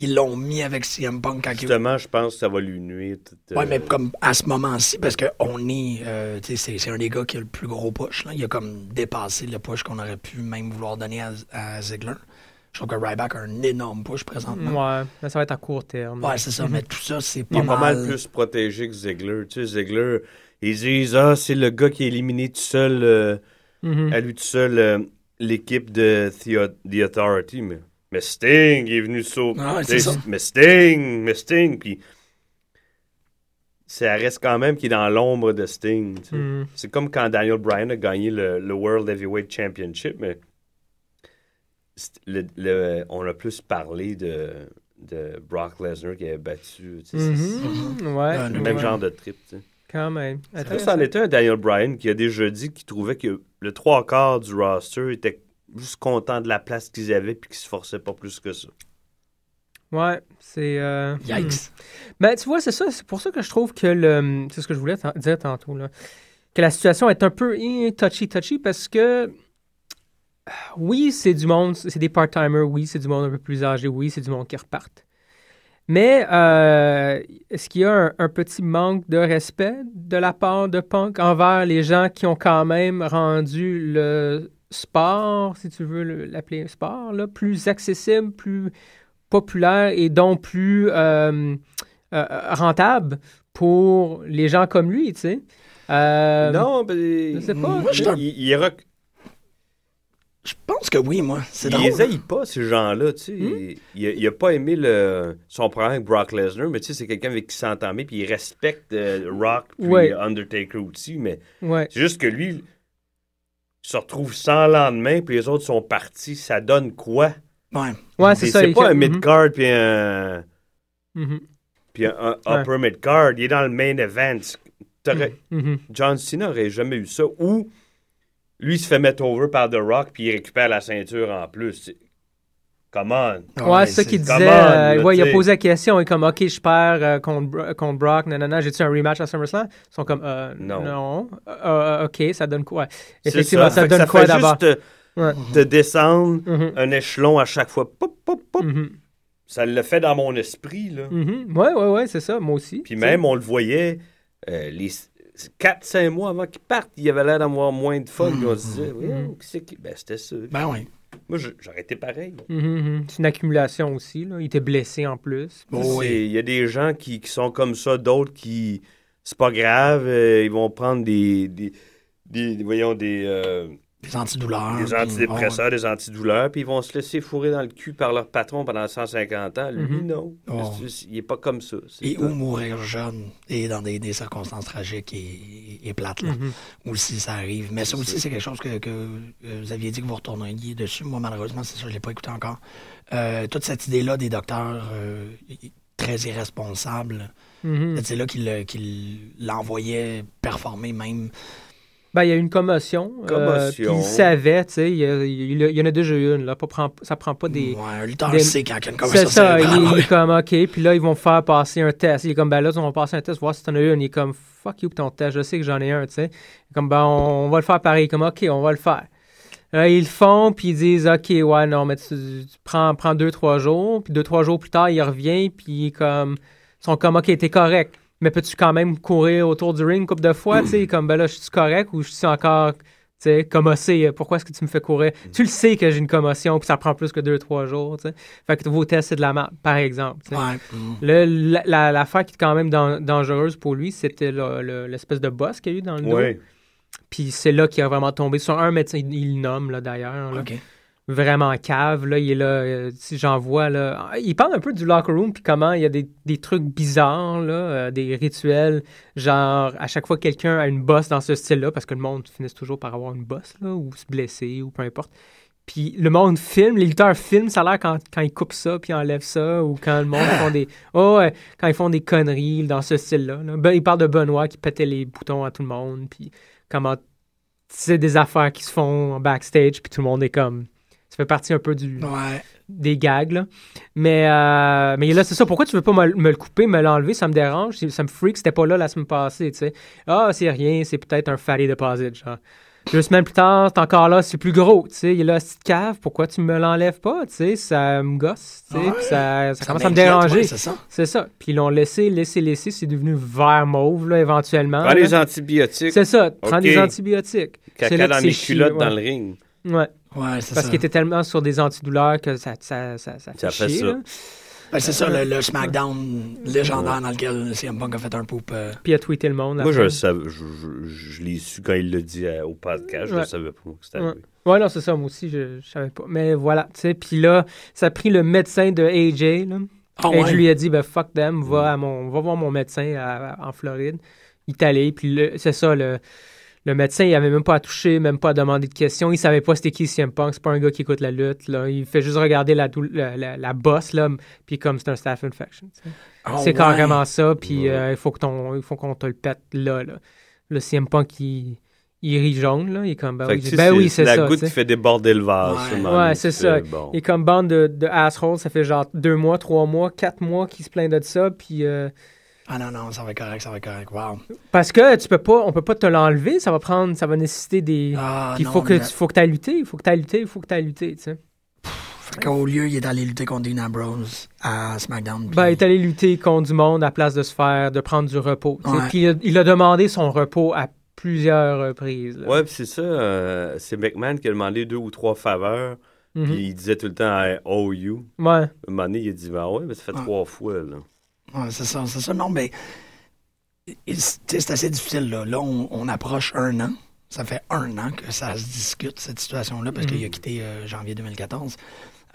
S6: Ils l'ont mis avec CM Punk quand il...
S7: Justement, je pense que ça va lui nuire. euh,
S6: Ouais, mais comme à ce moment-ci, parce qu'on est, euh, tu sais, c'est, c'est un des gars qui a le plus gros push. Là. Il a comme dépassé le push qu'on aurait pu même vouloir donner à, à Ziggler. Je trouve que Ryback a un énorme push présentement.
S8: Ouais, mais ça va être à court terme.
S6: Ouais, c'est ça, mais tout ça, c'est
S7: Il
S6: pas
S7: est pas
S6: mal.
S7: mal plus protégé que Ziggler. Tu sais, Ziggler, ils disent Ah, c'est le gars qui a éliminé tout seul, euh,
S8: Mhm.
S7: à lui tout seul, euh, l'équipe de The, The Authority. Mais, mais Sting, il est venu sauver.
S6: Ah ouais,
S7: Tu sais,
S6: c'est ça.
S7: Mais Sting, mais Sting. Puis ça reste quand même qu'il est dans l'ombre de Sting. tu sais.
S8: Mhm.
S7: C'est comme quand Daniel Bryan a gagné le, le World Heavyweight Championship, mais le- le- on a plus parlé de, de Brock Lesnar qui avait battu.
S8: Mhm. Ouais,
S6: Ah,
S7: le
S6: Ouais.
S7: même genre de trip.
S8: quand même.
S7: Ça, c'en était un Daniel Bryan qui a déjà dit qu'il trouvait que le trois quarts du roster était juste content de la place qu'ils avaient puis qu'ils se forçaient pas plus que ça?
S8: Ouais, c'est. euh, hmm.
S6: Yikes.
S8: Ben, tu vois, c'est ça. C'est pour ça que je trouve que le. C'est ce que je voulais dire tantôt, là. Que la situation est un peu eh, touchy-touchy parce que. Oui, c'est du monde, c'est des part-timers, oui, c'est du monde un peu plus âgé, oui, c'est du monde qui repartent. Mais euh, est-ce qu'il y a un, un petit manque de respect de la part de Punk envers les gens qui ont quand même rendu le sport, si tu veux le- l'appeler sport, là, plus accessible, plus populaire et donc plus euh, euh, rentable pour les gens comme lui, tu sais? Euh,
S7: non, ben,
S8: je sais pas.
S6: Moi, je
S7: il, il,
S6: Je pense que oui, moi. C'est
S7: il
S6: drôle.
S7: les haït pas, ces gens-là. Tu sais. il, il, a- il a pas aimé le, son problème avec Brock Lesnar, mais tu sais, c'est quelqu'un avec qui il s'entend bien, puis il respecte euh, Rock, puis
S8: Ouais.
S7: Undertaker aussi, mais
S8: Ouais.
S7: c'est juste que lui, il se retrouve sans lendemain, puis les autres sont partis. Ça donne quoi?
S6: Ouais.
S8: Ouais, c'est ça.
S7: c'est
S8: il-
S7: pas un mid-card puis un,
S8: Mhm.
S7: puis un, un upper mid-card. Il est dans le main event.
S8: Mhm.
S7: John Cena n'aurait jamais eu ça. Ou lui il se fait mettre over par The Rock puis il récupère la ceinture en plus. Come on.
S8: Ouais, c'est ça qu'il disait.
S7: On,
S8: euh,
S7: là,
S8: ouais, il a posé la question. Il est comme, OK, je perds euh, contre, contre Brock. Nanana, j'ai-tu un rematch à SummerSlam? Ils sont comme, euh,
S7: Non.
S8: non. Euh, OK, ça donne quoi? Effectivement, ça, donne quoi
S7: fait
S8: d'abord?
S7: juste te,
S8: Ouais.
S7: te descendre
S8: Mhm.
S7: un échelon à chaque fois. Pop, pop, pop.
S8: Mhm.
S7: Ça le fait dans mon esprit. Là.
S8: Mhm. Ouais, ouais, ouais, c'est ça. Moi aussi.
S7: Puis
S8: t'sais.
S7: même, on le voyait euh, les 4-5 mois avant qu'il parte, il avait l'air d'avoir moins de fun. On se disait, Voyons, qui c'est qui? Ben, c'était ça.
S6: Ben oui.
S7: Moi, j'aurais été pareil.
S8: Mhm, mhm. C'est une accumulation aussi. Là. Il était blessé en plus.
S7: C'est-
S6: oui.
S7: Il y a des gens qui, qui sont comme ça, d'autres qui. C'est pas grave, euh, ils vont prendre des. des, des- voyons, des. euh,
S6: Des antidouleurs.
S7: des
S6: puis-
S7: antidépresseurs, des antidouleurs, puis ils vont se laisser fourrer dans le cul par leur patron pendant 150 ans. Lui,
S8: Mhm.
S7: non.
S6: Oh.
S7: Il est pas comme ça.
S6: Et ou mourir jeune et dans des, des circonstances tragiques et, et plates. Là.
S8: Mhm.
S6: Aussi, ça arrive. Mais ça aussi, c'est quelque chose que, que, euh, vous aviez dit que vous retourneriez dessus. Moi, malheureusement, c'est ça, je ne l'ai pas écouté encore. Euh, toute cette idée-là des docteurs euh, très irresponsables,
S8: Mhm.
S6: cette idée-là qu'il le- qu'il l'envoyait performer même.
S8: Ben, il y a eu une commotion. euh,
S7: Commotion.
S8: il savait, tu sais, il, y il il en a déjà eu une. Là, pas prend- ça prend pas des.
S6: Ouais, un lutteur sait quand il y a une
S8: C'est
S6: conversation
S8: ça, il, est comme, OK, puis là, ils vont faire passer un test. Il est comme, ben là, on va passer un test, voir si t'en as une. Il est comme, fuck you, pour ton test, je sais que j'en ai un, tu sais. Comme, ben, on, on va le faire pareil. Comme, OK, on va le faire. Là, ils le font, puis ils disent, OK, ouais, non, mais tu, tu prends, prends deux, trois jours. Puis deux, trois jours plus tard, il revient, puis il est comme, ils sont comme, OK, t'es correct. Mais peux-tu quand même courir autour du ring une couple de fois, tu sais, comme, ben là, je suis correct ou je suis encore, tu sais, commossé, pourquoi est-ce que tu me fais courir? Tu le sais que j'ai une commotion, puis ça prend plus que deux, trois jours, tu sais. Fait que vos tests, c'est de la merde, par exemple.
S6: Ouais. mm.
S8: Le- la- la- L'affaire qui est quand même dan- dangereuse pour lui, c'était le- le- l'espèce de boss qu'il y a eu dans le dos.
S7: Ouais.
S8: Puis c'est là qu'il a vraiment tombé sur un médecin, il, il nomme là, d'ailleurs. là.
S6: OK.
S8: Vraiment cave. Là, il est là, euh, si j'en vois. Là, il parle un peu du locker room, puis comment il y a des, des trucs bizarres, là, euh, des rituels. Genre, à chaque fois que quelqu'un a une bosse dans ce style-là, parce que le monde finit toujours par avoir une bosse, là, ou se blesser, ou peu importe. Puis le monde filme, les lutteurs filment, ça a l'air quand, quand ils coupent ça, puis enlèvent ça, ou quand le monde font des. Oh, quand ils font des conneries dans ce style-là. là. Ben, il parle de Benoît qui pétait les boutons à tout le monde, puis comment. C'est des affaires qui se font en backstage, puis tout le monde est comme. Ça fait partie un peu du,
S6: Ouais.
S8: des gags, là. Mais, euh, mais là, c'est ça. Pourquoi tu veux pas me, me le couper, me l'enlever? Ça me dérange. Ça me freak. C'était pas là la semaine passée, tu sais. Ah, c'est rien. C'est peut-être un fatty deposit, genre. Deux semaines plus tard, c'est encore là, c'est plus gros, tu sais. Il est là, cette cave. Pourquoi tu me l'enlèves pas, tu sais? Ça me gosse, tu sais.
S6: Ouais.
S8: puis ça, ça commence à me déranger.
S6: ouais, c'est ça.
S8: c'est ça. Puis ils l'ont laissé, laissé, laissé. C'est devenu vert mauve, là, éventuellement.
S7: Prends
S8: là.
S7: les antibiotiques.
S8: C'est ça. Prends des antibiotiques. C'est
S7: Caca dans mes culottes
S8: ouais.
S7: dans le ring.
S8: Ouais.
S6: Ouais, c'est
S8: Parce qu'il était tellement sur des antidouleurs que ça, ça, ça, ça fait
S7: Ça fait
S8: chier,
S7: ça.
S8: là.
S6: Ben, c'est ça, le, le SmackDown légendaire dans lequel CM Punk a fait un poop. euh,
S8: Puis il a tweeté le monde.
S7: Moi, je. Je, je- je l'ai su quand il l'a dit euh, au podcast. Je ne
S8: Ouais.
S7: savais pas que c'était
S8: Ouais.
S7: arrivé.
S8: Ouais, non, c'est ça, moi aussi, je, je savais pas. Mais voilà, tu sais, puis là, ça a pris le médecin de AJ, là.
S6: Ah
S8: AJ
S6: ouais.
S8: lui a dit, ben fuck them, va, à mon, va voir mon médecin à- en Floride. Il est allé, puis c'est ça, le, le médecin, il avait même pas à toucher, même pas à demander de questions. Il savait pas c'était qui CM Punk, c'est pas un gars qui écoute la lutte, là. Il fait juste regarder la, la, la, la bosse, là, puis comme c'est un staph infection.
S6: Ah
S8: c'est
S6: ouais.
S8: carrément ça, puis
S7: Ouais.
S8: euh, il faut que ton, il faut qu'on te le pète là, là. Le CM Punk, il, il rit jaune, là. Il est comme, ben
S7: Fait
S8: oui, ben oui, c'est
S7: la
S8: ça.
S7: goutte
S8: sais.
S7: qui fait déborder le vase.
S6: Ouais.
S8: c'est ça.
S7: Bon.
S8: Il est comme bande de, de assholes, ça fait genre deux mois, trois mois, quatre mois qu'il se plaint de ça, puis euh,
S6: Ah non, non, ça va être correct, ça va être correct. Wow.
S8: parce que tu peux pas, on peut pas te l'enlever, ça va prendre, ça va nécessayer des,
S6: Ah,
S8: puis il
S6: non,
S8: faut que
S6: mais-
S8: tu, faut que t'ailles lutter, il faut que t'ailles lutter, il faut que t'ailles lutter, tu sais.
S6: Fait qu'au lieu, il est allé lutter contre Dean Ambrose à SmackDown. puis-
S8: Ben, il est allé lutter contre du monde à place de se faire, de prendre du repos. tu. Puis il a, il a demandé son repos à plusieurs reprises. là.
S7: Ouais, puis c'est ça. euh, c'est McMahon qui a demandé deux ou trois faveurs.
S8: Mhm.
S7: Puis il disait tout le temps I owe you.
S8: Ouais.
S7: À un moment donné, il a dit Ben ouais, mais ça fait
S6: Ouais.
S7: trois fois. Là.
S6: Ouais, c'est ça, c'est ça. Non, mais c'est assez difficile. Là, là on, on approche un an. Ça fait un an que ça se discute, cette situation-là, parce qu'il a quitté euh, janvier 2014.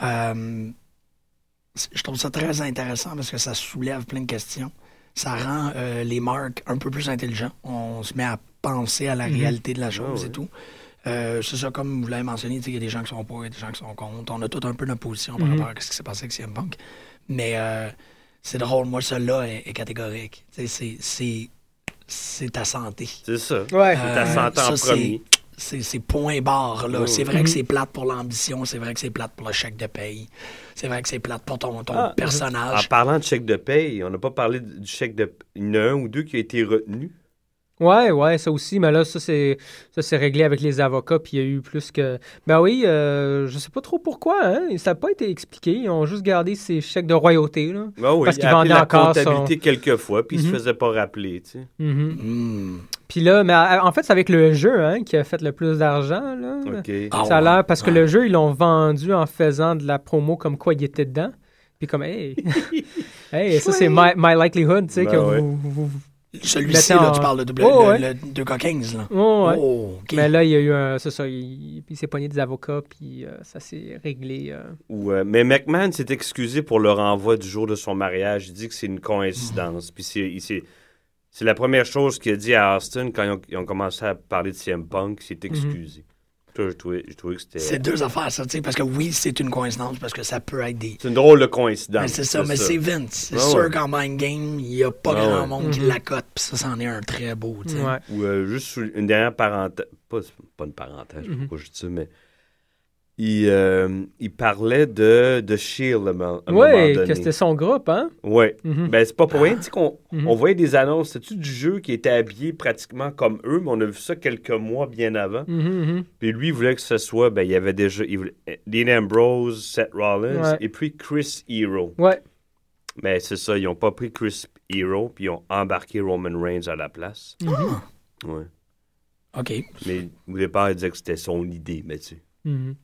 S6: Euh, je trouve ça très intéressant parce que ça soulève plein de questions. Ça rend euh, les marques un peu plus intelligents. On se met à penser à la
S8: Mhm.
S6: réalité de la chose
S7: Ah
S6: et
S7: ouais.
S6: tout. Euh, c'est ça, comme vous l'avez mentionné, il y a des gens qui sont pour, a des gens qui sont contre. On a tout un peu notre position par
S8: Mhm.
S6: rapport à ce qui s'est passé avec CM Punk. Mais euh, c'est drôle, moi, celui-là est, est catégorique. C'est- c'est c'est ta santé.
S7: C'est ça.
S8: Ouais.
S7: C'est ta
S6: Euh,
S7: santé en
S6: ça,
S7: premier.
S6: C'est c'est point barre, là. C'est vrai que c'est plate pour l'ambition, c'est vrai que c'est plate pour le chèque de paye, c'est vrai que c'est plate pour ton, ton
S8: Ah,
S7: En
S6: personnage.
S7: parlant de chèque de paye, on n'a pas parlé du chèque de Il y en a un ou deux qui a été retenu?
S8: Ouais, ouais, ça aussi, mais là, ça c'est ça c'est réglé avec les avocats, puis il y a eu plus que. Ben oui, euh, je sais pas trop pourquoi, hein. Ça n'a pas été expliqué. Ils ont juste gardé ces chèques de royauté, là.
S7: Ben oui,
S8: Parce
S7: il
S8: qu'il
S7: a appelé
S8: vendait
S7: la
S8: encore
S7: comptabilité quelques fois, puis il
S8: Mhm.
S7: se faisait pas rappeler. Tu sais.
S8: Mhm.
S6: Hmm.
S8: Puis là, mais euh, en fait, c'est avec le jeu, hein, qui a fait le plus d'argent, là.
S7: OK.
S6: Ah
S8: ça a l'air parce que
S6: Ouais.
S8: le jeu, ils l'ont vendu en faisant de la promo comme quoi il était dedans. Puis comme, hey, hey ça c'est my, my likelihood, tu sais,
S7: Ben
S8: que
S7: ouais.
S8: vous, vous- vous-
S6: Celui-ci, là, tu parles de double,
S8: Oh,
S6: le,
S8: ouais.
S6: le 2K15, là.
S8: Ouais.
S6: Oh, OK.
S8: Mais là, il y a eu un. C'est ça, il, il s'est pogné des avocats, puis euh, ça s'est réglé. euh.
S7: Ou, euh, mais McMahon s'est excusé pour le renvoi du jour de son mariage. Il dit que c'est une coïncidence. Puis c'est, c'est la première chose qu'il a dit à Austin quand ils ont, ils ont commencé à parler de CM Punk. Il s'est excusé. J'ai trouvé que c'était.
S6: C'est deux affaires, ça, tu sais, parce que oui, c'est une coïncidence, parce que ça peut être des...
S7: C'est une drôle de coïncidence.
S6: Mais c'est ça, mais c'est Vince. C'est
S7: Ah
S6: sûr
S7: ouais.
S6: qu'en mind game, il n'y a pas
S7: Ah
S6: grand
S7: ouais.
S6: monde qui
S8: Mhm.
S6: l'accote, puis ça, c'en est un très beau, tu sais.
S8: Ouais.
S7: Ou euh, juste une dernière parenthèse. Pas, pas une parenthèse, je sais pas
S8: Mhm.
S7: pourquoi je dis ça, mais. Il, euh, il parlait de, de Shield à un moment
S8: que c'était son groupe, hein?
S7: Ouais.
S8: Mhm.
S7: Ben, c'est pas pour rien. Tu sais qu'on
S8: Mhm.
S7: on voyait des annonces. C'était-tu du jeu qui était habillé pratiquement comme eux, mais on a vu ça quelques mois bien avant.
S8: Mhm.
S7: Puis lui, il voulait que ce soit, ben, il y avait déjà il voulait- Dean Ambrose, Seth Rollins
S8: Ouais.
S7: et puis Chris Hero.
S8: Ouais.
S7: Mais c'est ça, ils n'ont pas pris Chris Hero, puis ils ont embarqué Roman Reigns à la place.
S6: Ah,
S7: Ouais.
S6: OK.
S7: Mais au départ, il disait que c'était son idée, mais tu
S8: Mhm.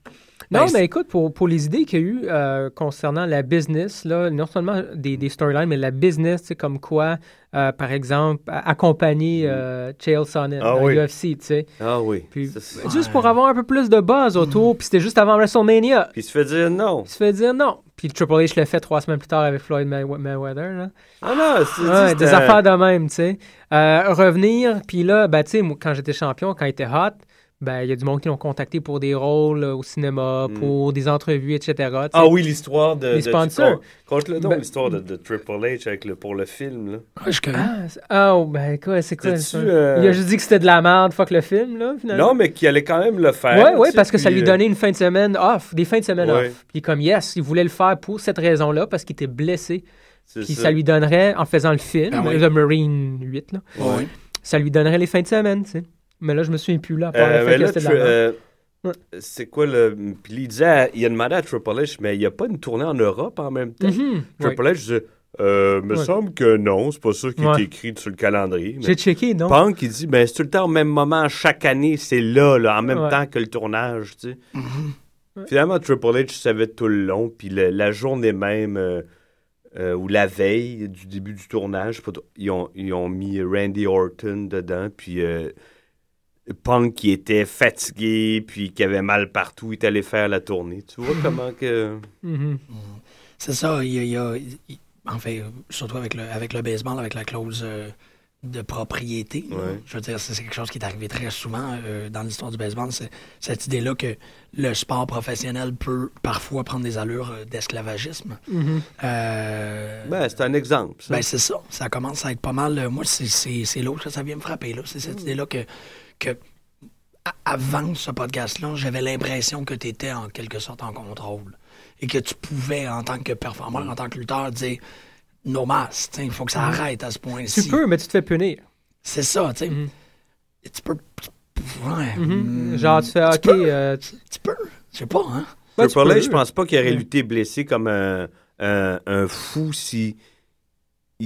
S6: Ben,
S8: Non,
S6: c'est-
S8: mais écoute, pour, pour les idées qu'il y a eu euh, concernant la business, là, non seulement des, des storylines, mais la business, tu sais, comme quoi, euh, par exemple, accompagner euh, Chael Sonnen
S7: Ah
S8: dans
S7: oui.
S8: UFC, tu sais.
S7: Ah oui.
S8: Puis,
S7: Ça, c'est-
S8: Juste pour avoir un peu plus de buzz autour, puis c'était juste avant WrestleMania.
S7: Puis il se fait dire non.
S8: Il se fait dire non. Puis Triple H l'a fait trois semaines plus tard avec Floyd May- Mayweather. Là.
S7: Ah non, c'est
S8: Ouais,
S7: c'est
S8: des affaires de même, tu sais. Euh, revenir, puis là, ben, tu sais, quand j'étais champion, quand il était hot, ben, il y a du monde qui l'ont contacté pour des rôles euh, au cinéma,
S7: Mm.
S8: pour des entrevues, etc.
S7: Ah oui, l'histoire de.
S8: Les sponsors. Ben-
S7: l'histoire de, de Triple H avec le, pour le film, là.
S6: Ouais, je.
S8: Ah, ah, oh, ben, quoi, c'est quoi ça?
S7: euh,
S8: Il a juste dit que c'était de la merde, fuck le film, là, finalement.
S7: Non, mais qui allait quand même le faire.
S8: Ouais, ouais,
S7: tu sais,
S8: parce que ça lui
S7: euh,
S8: donnait une fin de semaine off, des fins de semaine
S7: Ouais.
S8: off. Puis comme, yes, il voulait le faire pour cette raison-là, parce qu'il était blessé. Puis
S7: ça.
S8: ça lui donnerait, en faisant le film,
S6: Ah oui.
S8: The Marine 8, là,
S6: Ouais.
S8: ça lui donnerait les fins de semaine, tu sais. Mais là, je me souviens plus, là,
S7: Euh,
S8: merde.
S7: euh,
S8: Ouais.
S7: c'est quoi le. Puis il disait, il a demandé à Triple H, mais il n'y a pas une tournée en Europe en même temps.
S8: Mhm, ouais.
S7: Triple H disait, euh, me
S8: Ouais.
S7: semble que non, c'est pas ça qui
S8: Ouais.
S7: est écrit sur le calendrier. mais
S8: J'ai checké, non?
S7: Punk, il dit, ben, c'est tout le temps au même moment, chaque année, c'est là, là, en même
S8: Ouais.
S7: temps que le tournage, tu sais.
S8: Ouais.
S7: Finalement, Triple H savait tout le long, puis le- la journée même, euh, euh, ou la veille du début du tournage, ils ont, ils ont mis Randy Orton dedans, puis euh, Punk qui était fatigué, puis qui avait mal partout, il est allé faire la tournée. Tu vois comment que...
S8: Mhm.
S6: C'est ça, il y a, il y a- il- en fait, surtout avec le, avec le baseball, avec la clause euh, de propriété.
S7: Ouais.
S6: Je veux dire, c'est quelque chose qui est arrivé très souvent euh, dans l'histoire du baseball. C'est cette idée-là que le sport professionnel peut parfois prendre des allures euh, d'esclavagisme.
S8: Mhm.
S6: Euh,
S7: Ben, c'est un exemple, ça.
S6: ben, c'est ça. Ça commence à être pas mal. Moi, c'est- c'est c'est l'autre que ça vient me frapper. là. C'est cette idée-là que, que avant ce podcast-là, j'avais l'impression que tu étais en quelque sorte en contrôle. Et que tu pouvais, en tant que performeur, en tant que lutteur, dire No mas, il faut que ça arrête à ce point-ci.
S8: Tu peux, mais tu te fais punir.
S6: C'est ça, tu sais.
S8: Mhm.
S6: Tu peux. Ouais.
S8: Mhm.
S6: mm,
S8: Genre, tu fais, OK,
S6: peux.
S8: euh, tu-
S6: Tu peux. Je sais pas, hein.
S8: Ouais, tu.
S7: H, je pense pas qu'il aurait
S8: Ouais.
S7: lutté blessé comme un, un, un fou si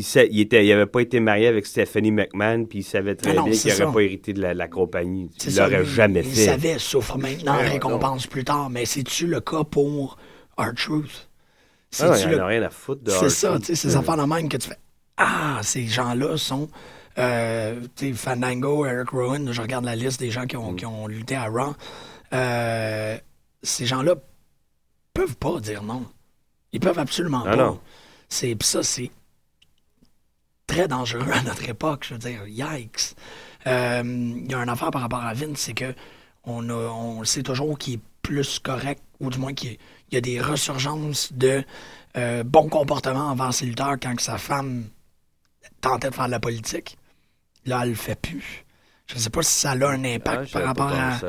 S7: il, il, était, il avait pas été marié avec Stephanie McMahon puis il savait très
S6: Ah non,
S7: bien qu'il n'aurait pas hérité de la, la compagnie. Il l'aurait jamais
S6: il
S7: fait.
S6: savait, souffre maintenant,
S7: Ouais,
S6: récompense plus tard. Mais c'est-tu le cas pour R-Truth?
S7: Ah, il
S6: le
S7: a rien à foutre de
S6: C'est ça, tu sais, ces affaires de même que tu fais Ah, ces gens-là sont. Euh, tu sais, Fandango, Eric Rowan, je regarde la liste des gens qui ont,
S7: Mm.
S6: qui ont lutté à Raw. Euh, ces gens-là peuvent pas dire non. Ils peuvent absolument
S7: Ah
S6: pas.
S7: non.
S6: C'est, pis ça, c'est très dangereux à notre époque. Je veux dire, yikes. Euh, Il y a une affaire par rapport à Vince, c'est que on, a, on sait toujours qu'il est plus correct, ou du moins qu'il y a- il y a des resurgences de euh, bon comportement envers ses lutteurs quand que sa femme tentait de faire de la politique. Là, elle le fait plus. Je sais pas si ça a un
S7: Ah,
S6: impact par
S7: j'avais
S6: rapport à.
S7: ça.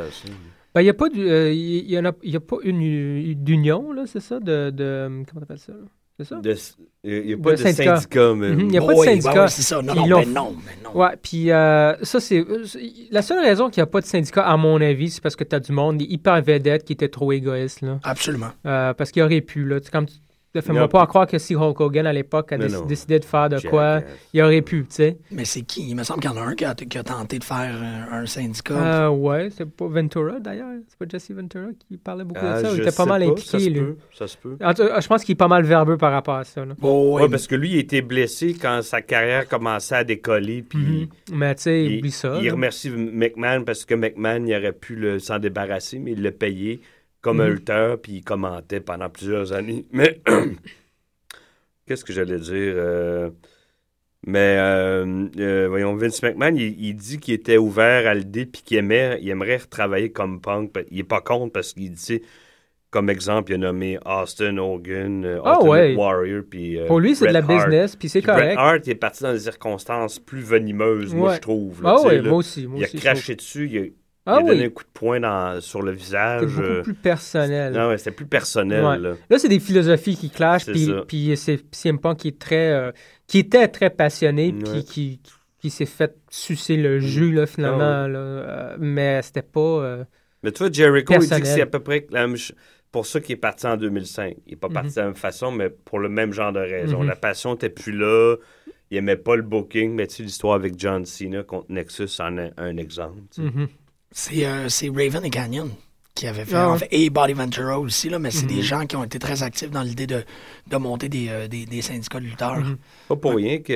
S8: Ben, il n'y a pas, du- euh, y a, il y a pas une d'union, là, c'est ça? De, de, comment t'appelles ça? là? C'est ça?
S7: Il n'y a pas
S8: De syndicat.
S7: syndicat, mais.
S8: Mhm, il y a pas de syndicat.
S6: c'est ça. Non,
S8: Puis
S6: non, mais
S8: f-
S6: non, mais non.
S8: Ouais, puis euh, ça, c'est. La seule raison qu'il n'y a pas de syndicat, à mon avis, c'est parce que tu as du monde hyper vedette qui était trop égoïste, là.
S6: Absolument.
S8: Euh, parce qu'il aurait pu, là. Tu sais, Comme tu, Fais-moi pas croire que si Hulk Hogan, à l'époque, a déc- décidé de faire de quoi, il aurait pu, tu sais.
S6: Mais c'est qui? Il me semble qu'il y en a un qui a, qui a tenté de faire un, un syndicat.
S8: Euh, ouais, c'est pas Ventura, d'ailleurs. C'est pas Jesse Ventura qui parlait beaucoup
S7: Ah,
S8: de ça. Il était pas mal
S7: ça
S8: impliqué,
S7: se
S8: lui.
S7: peut, Ça se peut.
S8: En tout cas, je pense qu'il est pas mal verbeux par rapport à ça. là.
S6: Oh,
S7: Ouais,
S6: ouais,
S7: parce que lui, il était blessé quand sa carrière commençait à décoller. Puis
S8: Mhm. Mais tu sais,
S7: il,
S8: oublie ça.
S7: il
S8: là.
S7: remercie McMahon parce que McMahon, il aurait pu le- s'en débarrasser, mais il l'a payé comme un
S8: Mhm.
S7: lutteur, puis il commentait pendant plusieurs années. Mais qu'est-ce que j'allais dire? euh, Mais euh, euh, voyons, Vince McMahon, il, il dit qu'il était ouvert à l'idée puis qu'il aimait, il aimerait retravailler comme punk. Il est pas contre parce qu'il dit, comme exemple, il a nommé Austin Hogan, euh,
S8: Ah ouais.
S7: Warrior, puis euh,
S8: Pour lui, c'est de la
S7: Hart.
S8: business, puis c'est
S7: Puis Bret
S8: correct.
S7: Hart il est parti dans des circonstances plus venimeuses, moi,
S8: Ouais.
S7: je trouve. là,
S8: Ah
S7: là.
S8: moi aussi. Moi
S7: il a
S8: aussi,
S7: craché dessus, il a, il
S8: Ah
S7: a donné
S8: oui.
S7: un coup de poing dans- sur le visage.
S8: C'est beaucoup
S7: euh,
S8: plus personnel.
S7: Non, ouais, c'était plus personnel.
S8: Ouais.
S7: là.
S8: Là, c'est des philosophies qui clashent,
S7: C'est
S8: puis,
S7: ça.
S8: puis c'est CM Punk qui est très, euh, qui était très passionné,
S7: Ouais.
S8: puis qui, qui s'est fait sucer le jus là finalement.
S7: Ah
S8: là. Euh, mais c'était pas. euh,
S7: Mais tu vois, Jericho, il dit que
S8: Personnel.
S7: c'est à peu près la même ch- pour ça qu'il est parti en 2005. Il n'est pas
S8: Mhm.
S7: parti de la même façon, mais pour le même genre de raison.
S8: Mhm.
S7: La passion n'était plus là. Il aimait pas le booking. Mais tu sais, l'histoire avec John Cena contre Nexus en est un exemple. sais.
S8: Mhm.
S6: c'est euh, c'est Raven et Canyon qui avaient fait,
S8: Ah
S6: en
S8: ouais.
S6: fait, et Body Ventura aussi, là, mais c'est
S8: Mhm.
S6: des gens qui ont été très actifs dans l'idée de, de monter des, euh, des, des syndicats de lutteurs.
S8: Mhm.
S7: Pas pour rien que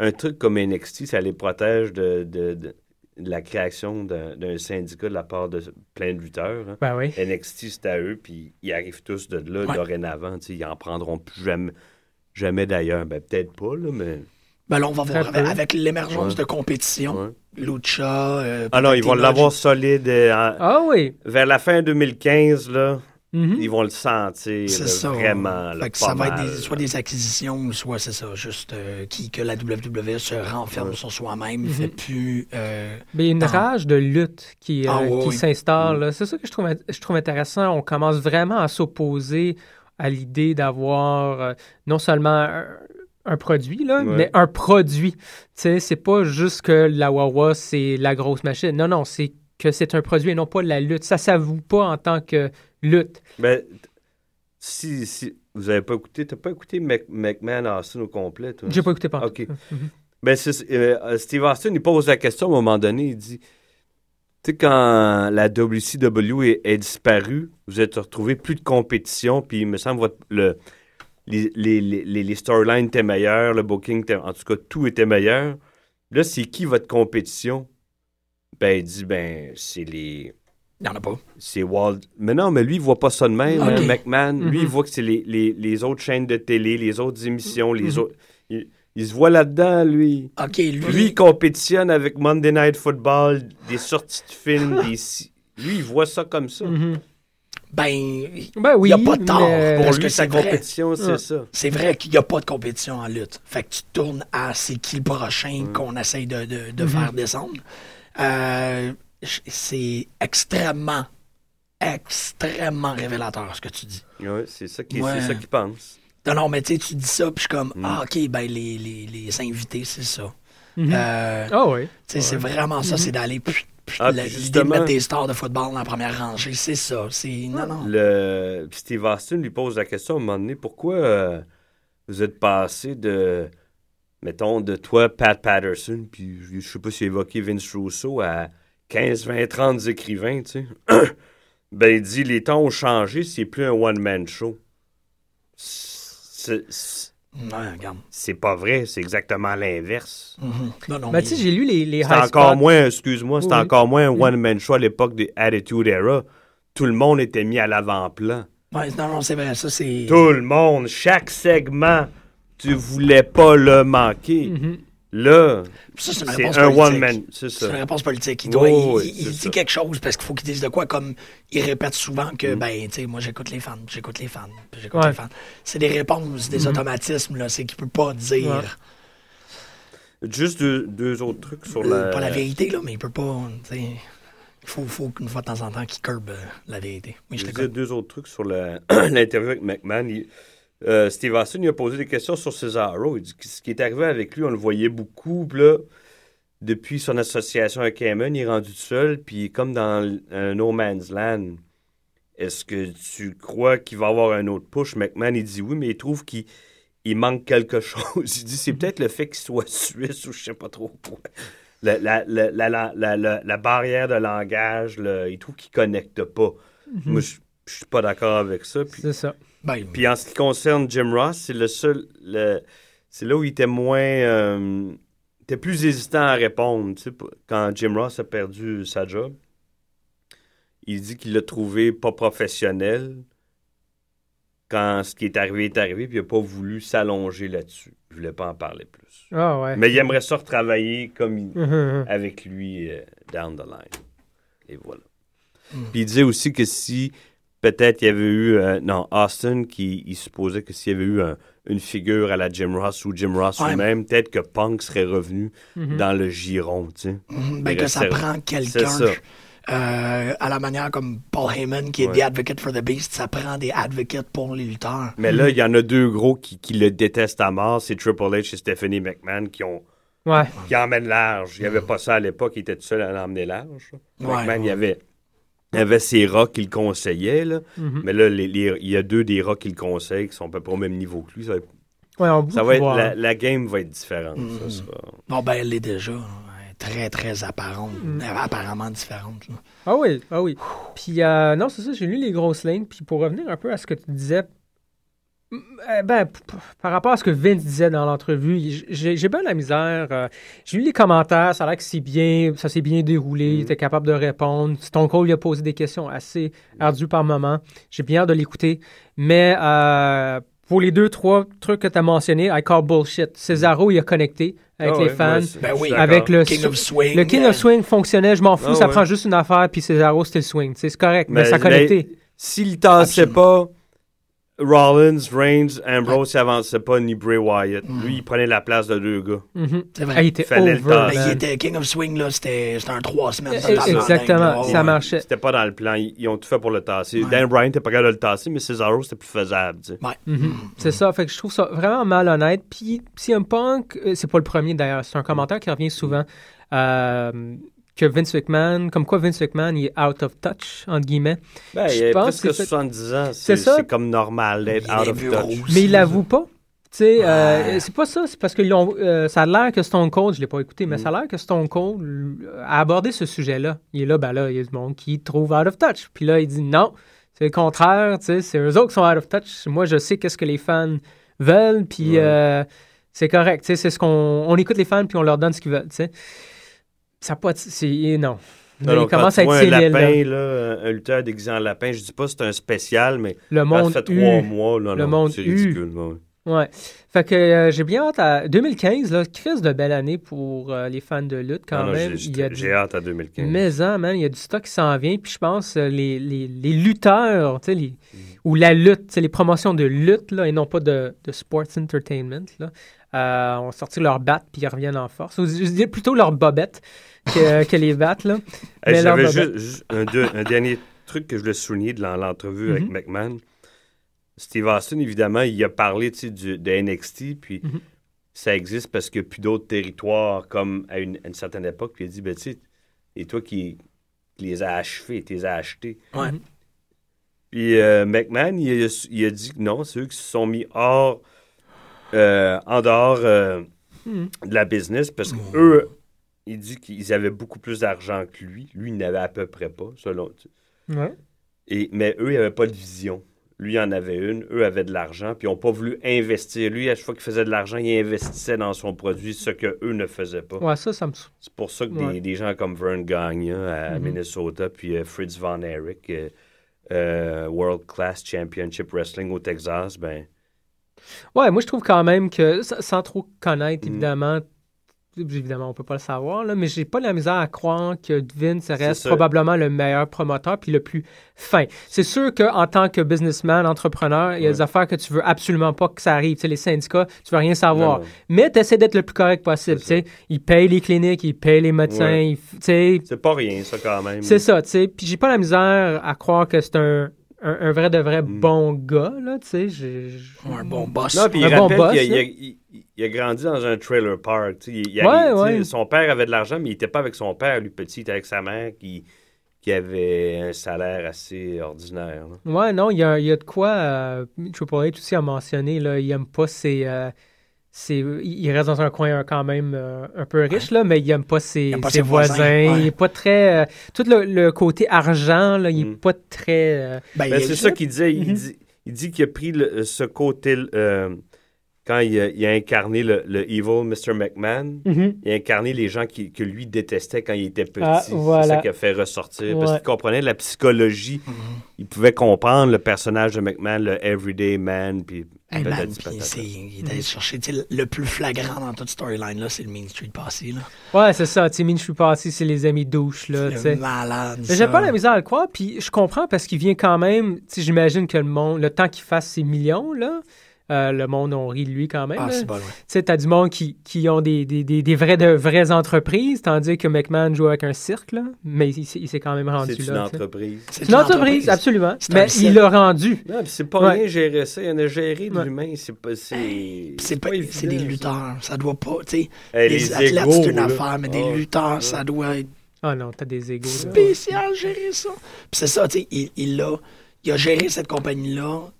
S7: euh, truc comme NXT, ça les protège de, de- de- de la création d'un syndicat de la part de plein de lutteurs. hein.
S8: Ben oui.
S7: NXT, c'est à eux, puis ils arrivent tous de là
S6: Ouais.
S7: dorénavant. Ils en prendront plus jamais, jamais d'ailleurs. Ben, peut-être pas, là, mais.
S6: Ben là, on va voir avec, l'émergence
S7: Ouais.
S6: de compétition.
S7: ouais.
S6: Lucha. euh,
S7: Ah non, ils vont l'avoir solide. euh, en-
S8: Ah oui.
S7: vers la fin 2015, là,
S8: Mhm.
S7: ils vont le sentir
S6: C'est
S7: là,
S6: ça.
S7: vraiment. là,
S6: Fait que ça va être des- soit des acquisitions, soit c'est ça, juste euh, qui, que la WWE se renferme
S7: Ouais.
S6: sur soi-même, il
S8: Mhm.
S6: fait plus. euh,
S8: Mais il y a une
S6: Ah.
S8: rage de lutte qui, euh,
S6: Ah oui,
S8: qui
S6: oui.
S8: s'installe.
S7: Mm.
S8: là. C'est ça que je trouve, je trouve intéressant. On commence vraiment à s'opposer à l'idée d'avoir euh, non seulement un, produit, là,
S7: Ouais.
S8: mais un produit. Tu sais, c'est pas juste que la Wawa, c'est la grosse machine. Non, non, c'est que c'est un produit et non pas la lutte. Ça s'avoue pas en tant que lutte.
S7: Ben, si, si vous avez pas écouté, t'as pas écouté Mc- McMahon Austin au complet, toi?
S8: J'ai pas écouté pas.
S7: OK. Ben, c'est- euh, Steve Austin, il pose la question à un moment donné, il dit, tu sais, quand la WCW est, est disparue, vous êtes retrouvé plus de compétition, puis il me semble votre, le, les, les, les, les- storylines étaient meilleurs, le booking, était- en tout cas, tout était meilleur. Là, c'est qui votre compétition? Ben, il dit, ben, c'est les...
S6: Il n'y en a pas.
S7: C'est Walt. Mais non, mais lui, il voit pas ça de même.
S6: Ok.
S7: hein, McMahon, lui,
S8: Mhm.
S7: il voit que c'est les, les, les autres chaînes de télé, les autres émissions, les
S8: Mhm.
S7: autres. Il, il se voit là-dedans, lui.
S6: OK, lui.
S7: Lui, il compétitionne avec Monday Night Football, des sorties de films, des. Lui, il voit ça comme ça.
S8: Mhm.
S6: Ben,
S8: Ben oui.
S6: Il y a pas de tort
S7: Pour
S6: Parce
S7: lui,
S6: que
S7: sa
S6: c'est vrai.
S7: compétition, c'est
S8: Ouais.
S7: ça.
S6: c'est vrai qu'il n'y a pas de compétition en lutte. Fait que tu tournes à c'est qui le prochain qu'on essaye de, de, de
S8: Mhm.
S6: faire descendre. Euh, c'est extrêmement, extrêmement révélateur ce que tu dis.
S7: Ouais, c'est ça qu'il
S6: Ouais.
S7: c'est ça qu'il pense.
S6: Non, non, mais tu sais, tu dis ça, puis je suis comme,
S7: Mm.
S6: ah, OK, ben, les, les, les invités, c'est ça.
S8: Mhm.
S6: Euh,
S8: Ah oui.
S6: tu sais, c'est vraiment ça, c'est d'aller.
S7: Ah,
S6: L'idée de mettre des stars de football dans la première rangée, c'est ça. C'est. Non, non.
S7: Le... puis Steve Austin lui pose la question à un moment donné pourquoi euh, vous êtes passé de, mettons, de toi, Pat Patterson, puis je je sais pas si évoqué Vince Russo, à 15, 20, 30 écrivains, tu sais. ben, il dit les temps ont changé, c'est plus un one-man show. C'est- C'est
S6: Regarde.
S7: c'est pas vrai, c'est exactement l'inverse.
S6: Mhm. Non, non.
S8: Ben,
S6: mais-
S8: tu sais, j'ai lu les, les
S7: C'était
S8: high
S7: encore
S8: spots.
S7: moins, excuse-moi, c'était
S8: Oui.
S7: encore moins un
S8: Mm.
S7: one-man show à l'époque des Attitude Era. Tout le monde était mis à l'avant-plan.
S6: Ouais, non, non, c'est vrai. Ça, c'est.
S7: Tout le monde, chaque segment, tu voulais pas le manquer.
S8: Mhm.
S7: Là,
S6: c'est une
S7: c'est
S6: réponse
S7: un
S6: politique.
S7: one-man, c'est
S6: une réponse politique. Il, doit,
S7: Oh,
S6: il-
S7: oui,
S6: il
S7: c'est
S6: dit
S7: ça.
S6: quelque chose parce qu'il faut qu'il dise de quoi, comme il répète souvent que,
S7: Mm.
S6: ben, tu sais, moi, j'écoute les fans, j'écoute les fans, puis j'écoute
S8: Ouais.
S6: les fans. C'est des réponses, des
S8: Mhm.
S6: automatismes, là. C'est qu'il peut pas dire,
S8: Ouais.
S7: Juste deux, deux autres trucs sur
S6: euh,
S7: la...
S6: pas la vérité, là, mais il peut pas. Il faut, faut qu'une fois de temps en temps qu'il curbe euh, la vérité. Oui, je
S7: Je deux autres trucs sur la- l'interview avec McMahon. Il- euh, Steve Austin il a posé des questions sur Cesaro. Il dit que ce qui est arrivé avec lui, on le voyait beaucoup. Puis là, depuis son association avec Heyman, il est rendu seul. Puis comme dans un no man's land. est-ce que tu crois qu'il va avoir un autre push? McMahon, il dit oui, mais il trouve qu'il il manque quelque chose. Il dit c'est peut-être le fait qu'il soit suisse ou je sais pas trop quoi. La, barrière de langage, il trouve qu'il connecte pas. Moi, je je suis pas d'accord avec ça. Puis,
S8: C'est ça.
S7: Puis en ce qui concerne Jim Ross, c'est le seul. le- c'est là où il était moins. euh, il était plus hésitant à répondre. quand Jim Ross a perdu sa job, il dit qu'il l'a trouvé pas professionnel quand ce qui est arrivé est arrivé, puis il n'a pas voulu s'allonger là-dessus. Il voulait pas en parler plus.
S8: Ah ouais.
S7: Mais il aimerait ça retravailler comme il-
S8: Mhm.
S7: avec lui euh, down the line. Et voilà. Puis il disait aussi que si peut-être il y avait eu, euh, non, Austin, qui il supposait que s'il y avait eu un- une figure à la Jim Ross ou Jim Ross
S6: Ouais.
S7: lui-même, peut-être que Punk serait revenu
S8: Mhm.
S7: dans le giron, tu sais.
S6: Mhm, ben que ça prend quelqu'un euh, à la manière comme Paul Heyman qui est
S7: Ouais.
S6: the advocate for the beast, ça prend des advocates pour les lutteurs.
S7: Mais là, il y en a deux gros qui, qui le détestent à mort, c'est Triple H et Stephanie McMahon qui ont
S8: Ouais.
S7: qui emmènent large. Il n'y avait pas ça à l'époque, il était tout seul à l'emmener large. McMahon, il y avait il y avait ses rats qui le conseillaient, là.
S8: Mhm.
S7: mais là, les- les- il y a deux des rats qui le conseillent qui sont à peu près au même niveau que lui. Ça va être-
S8: Ouais, on
S7: ça va être
S8: pouvoir.
S7: la, la game va être différente.
S6: Mhm.
S7: ça sera-
S6: Bon, ben, elle l'est déjà. hein. Elle est Très, très apparente.
S8: Mm.
S6: Euh, Apparemment différente. là.
S8: Ah oui, ah oui. Puis, euh, non, c'est ça, j'ai lu les grosses lignes. Puis, pour revenir un peu à ce que tu disais, ben, p- p- par rapport à ce que Vince disait dans l'entrevue, j'ai bien la misère. euh, j'ai lu les commentaires, ça a l'air que c'est bien, ça s'est bien déroulé, il était capable de répondre. Stone Cold lui a posé des questions assez ardues par moment. J'ai bien hâte de l'écouter. Mais euh, pour les deux, trois trucs que tu as mentionnés, I call bullshit. Cesaro, il a connecté avec
S7: Ah
S8: les fans.
S6: Ben oui.
S8: Avec le,
S6: King of Swing.
S8: le King of Swing fonctionnait, je m'en fous,
S7: Ah
S8: ça
S7: ouais.
S8: prend juste une affaire, puis Cesaro, c'était le swing. C'est correct, mais,
S7: Mais
S8: ça a connecté.
S7: S'il tassait pas Rollins, Reigns, Ambrose, il avançait pas ni Bray Wyatt. Lui, il prenait la place de deux gars.
S6: C'est vrai.
S8: Ah, il était
S7: Fallait le
S8: over,
S7: tasser.
S6: Ben, il était King of Swing, là, c'était un trois semaines.
S8: Eh, Exactement, ça marchait.
S7: C'était pas dans le plan. Ils, ils ont tout fait pour le tasser.
S6: Ouais.
S7: Dan Bryan n'était pas capable de le tasser, mais Cesaro, c'était plus faisable. tu sais.
S6: Ouais.
S8: Mhm. C'est ça, fait que je trouve ça vraiment malhonnête. Puis CM Punk, euh, c'est pas le premier d'ailleurs, c'est un commentaire qui revient souvent. euh, que Vince McMahon, comme quoi Vince McMahon, il est out of touch, entre guillemets.
S7: Ben,
S8: Je
S7: il a
S8: pense
S7: presque
S8: que c'est-
S7: 70 ans.
S8: C'est
S7: comme normal d'être out of touch.
S8: Mais il l'avoue pas. Tu sais, euh,
S6: Ouais.
S8: c'est pas ça, c'est parce que ils ont, euh, ça a l'air que Stone Cold, je l'ai pas écouté, mais
S7: Mm.
S8: ça a l'air que Stone Cold euh, a abordé ce sujet-là. Il est là, ben là, il y a du monde qui trouve out of touch. Puis là, il dit non, c'est le contraire, tu sais, c'est eux autres qui sont out of touch. Moi, je sais qu'est-ce que les fans veulent, puis
S7: Ouais.
S8: euh, c'est correct, tu sais, c'est ce qu'on, on écoute les fans, puis on leur donne ce qu'ils veulent, tu sais. Ça pas, c'est, non.
S7: Non,
S8: il
S7: non, quand
S8: commence
S7: tu
S8: à être
S7: un lapin, là, un lutteur déguisé en lapin, je dis pas que c'est un spécial, mais
S8: Le
S7: ça
S8: monde
S7: fait
S8: U.
S7: trois mois. Là,
S8: Le
S7: non,
S8: monde
S7: c'est ridicule. ouais.
S8: Ouais. Fait que euh, j'ai bien hâte à 2015, là, crise de belle année pour euh, les fans de lutte quand
S7: Non, non,
S8: même.
S7: j'ai-
S8: Il du-
S7: hâte à 2015.
S8: Mais hein, man, il y a du stock qui s'en vient. Puis je pense euh, les, les, les lutteurs, tu sais, les-
S7: Mm.
S8: ou la lutte, les promotions de lutte, là, et non pas de, de sports entertainment, là, euh, ont sorti leur batte puis ils reviennent en force. Ou Je dis plutôt leur bobette que, que les battes. Là.
S7: Hey,
S8: Mais leur
S7: J'avais juste, juste un, deux- un dernier truc que je voulais souligner dans l'entrevue avec. McMahon. Steve Austin, évidemment, il a parlé du- de NXT, puis
S8: Mhm.
S7: ça existe parce qu'il n'y a plus d'autres territoires comme à une, à une certaine époque. Puis il a dit, ben, tu sais, et toi qui, qui les as achevés, tu les as achetés.
S6: Ouais.
S7: Puis euh, McMahon, il a, il a dit que non, c'est eux qui se sont mis hors, euh, en dehors euh, de la business parce que eux, il dit qu'ils avaient beaucoup plus d'argent que lui. Lui, il n'avait à peu près pas, selon.
S8: Ouais.
S7: Et, mais eux, ils n'avaient pas de vision. Lui, il en avait une. Eux avaient de l'argent, puis ils n'ont pas voulu investir. Lui, à chaque fois qu'il faisait de l'argent, il investissait dans son produit, ce que eux ne faisaient pas.
S8: ouais, ça, ça me.
S7: C'est pour ça que
S8: Ouais.
S7: des, des gens comme Vern Gagne à
S8: Mhm.
S7: Minnesota, puis euh, Fritz Von Erich, euh, euh, World Class Championship Wrestling au Texas, ben,
S8: Ouais, moi, je trouve quand même que, sa- sans trop connaître,
S7: Mhm.
S8: évidemment, évidemment, on peut pas le savoir, là, mais j'ai pas la misère à croire que Vince reste probablement le meilleur promoteur puis le plus fin. C'est sûr qu'en tant que businessman, entrepreneur, il y a des affaires que tu veux absolument pas que ça arrive. Les syndicats, tu veux rien savoir.
S7: non, non.
S8: Mais tu essaies d'être le plus correct possible. Ils payent les cliniques, ils payent les médecins.
S7: Ouais. c'est pas rien, ça, quand même.
S8: c'est ça. Puis j'ai pas la misère à croire que c'est un, un, un vrai de vrai
S7: Mm.
S8: bon gars, là, tu sais. j'ai- j'ai-
S6: Un bon boss.
S7: Non, puis il
S8: Un bon
S7: rappelle
S8: boss,
S7: qu'il a, il a- il- il a grandi dans un trailer park. tu sais, il- il
S8: Ouais,
S7: arrive, tu sais,
S8: ouais.
S7: Son père avait de l'argent, mais il n'était pas avec son père, lui petit, il était avec sa mère qui, qui avait un salaire assez ordinaire. là.
S8: Ouais, non, il y a, il y a de quoi. euh, Triple H aussi a mentionné, là, il aime pas ses. euh, ses- il reste dans un coin euh, quand même euh, un peu riche, là, mais il aime pas ses,
S6: aime pas
S8: ses
S6: ses
S8: voisins.
S6: voisins, ouais.
S8: Il est pas très. euh, tout le, le côté argent, là, il est
S7: Mm.
S8: pas très. euh,
S6: Ben,
S7: Ben, c'est ça qu'il disait. Il
S8: Mhm.
S7: dit, il dit qu'il a pris le- ce côté. euh, quand il a, il a incarné le, le evil Mr. McMahon, il a incarné les gens qui, que lui détestait quand il était petit.
S8: Ah,
S7: C'est ça qu'il a fait ressortir. Parce qu'il comprenait la psychologie.
S6: Mhm.
S7: Il pouvait comprendre le personnage de McMahon, le everyday man. Puis
S6: Hey, man, puis
S7: patata.
S6: c'est- il est allé chercher, le plus flagrant dans toute storyline-là, c'est le Main Street Passé, là.
S8: Ouais, c'est ça. Tu Mean, suis passé, c'est les amis douches, là. tu
S6: malade.
S8: Mais j'ai pas la misère à le croire, puis je comprends parce qu'il vient quand même. Tu j'imagine que le monde, le temps qu'il fasse ses millions, là, euh, le monde, on rit de lui quand même.
S6: Ah, c'est bon, ouais.
S8: Tu sais, t'as du monde qui, qui ont des, des, des, des vraies, de vraies entreprises, tandis que McMahon joue avec un cirque, là. Mais il, s'est- il s'est quand même rendu
S7: C'est une
S8: là. tu sais.
S7: entreprise.
S8: C'est une entreprise, absolument.
S6: C'est
S8: Mais il l'a rendu.
S7: Non, c'est pas
S8: Ouais.
S7: rien gérer ça. Il en a géré de
S8: Ouais.
S7: l'humain. C'est pas. C'est
S6: C'est pas,
S7: évident,
S6: c'est des lutteurs. Ça doit pas, tu sais.
S7: Hey,
S6: les,
S7: les
S6: athlètes,
S7: égos,
S6: c'est une
S7: là.
S6: affaire, mais des
S7: Ah.
S6: lutteurs, ça doit être
S8: Ah non, t'as des égaux. là.
S6: spécial gérer ça. Puis c'est ça, tu sais, il, il, a, il a géré cette compagnie-là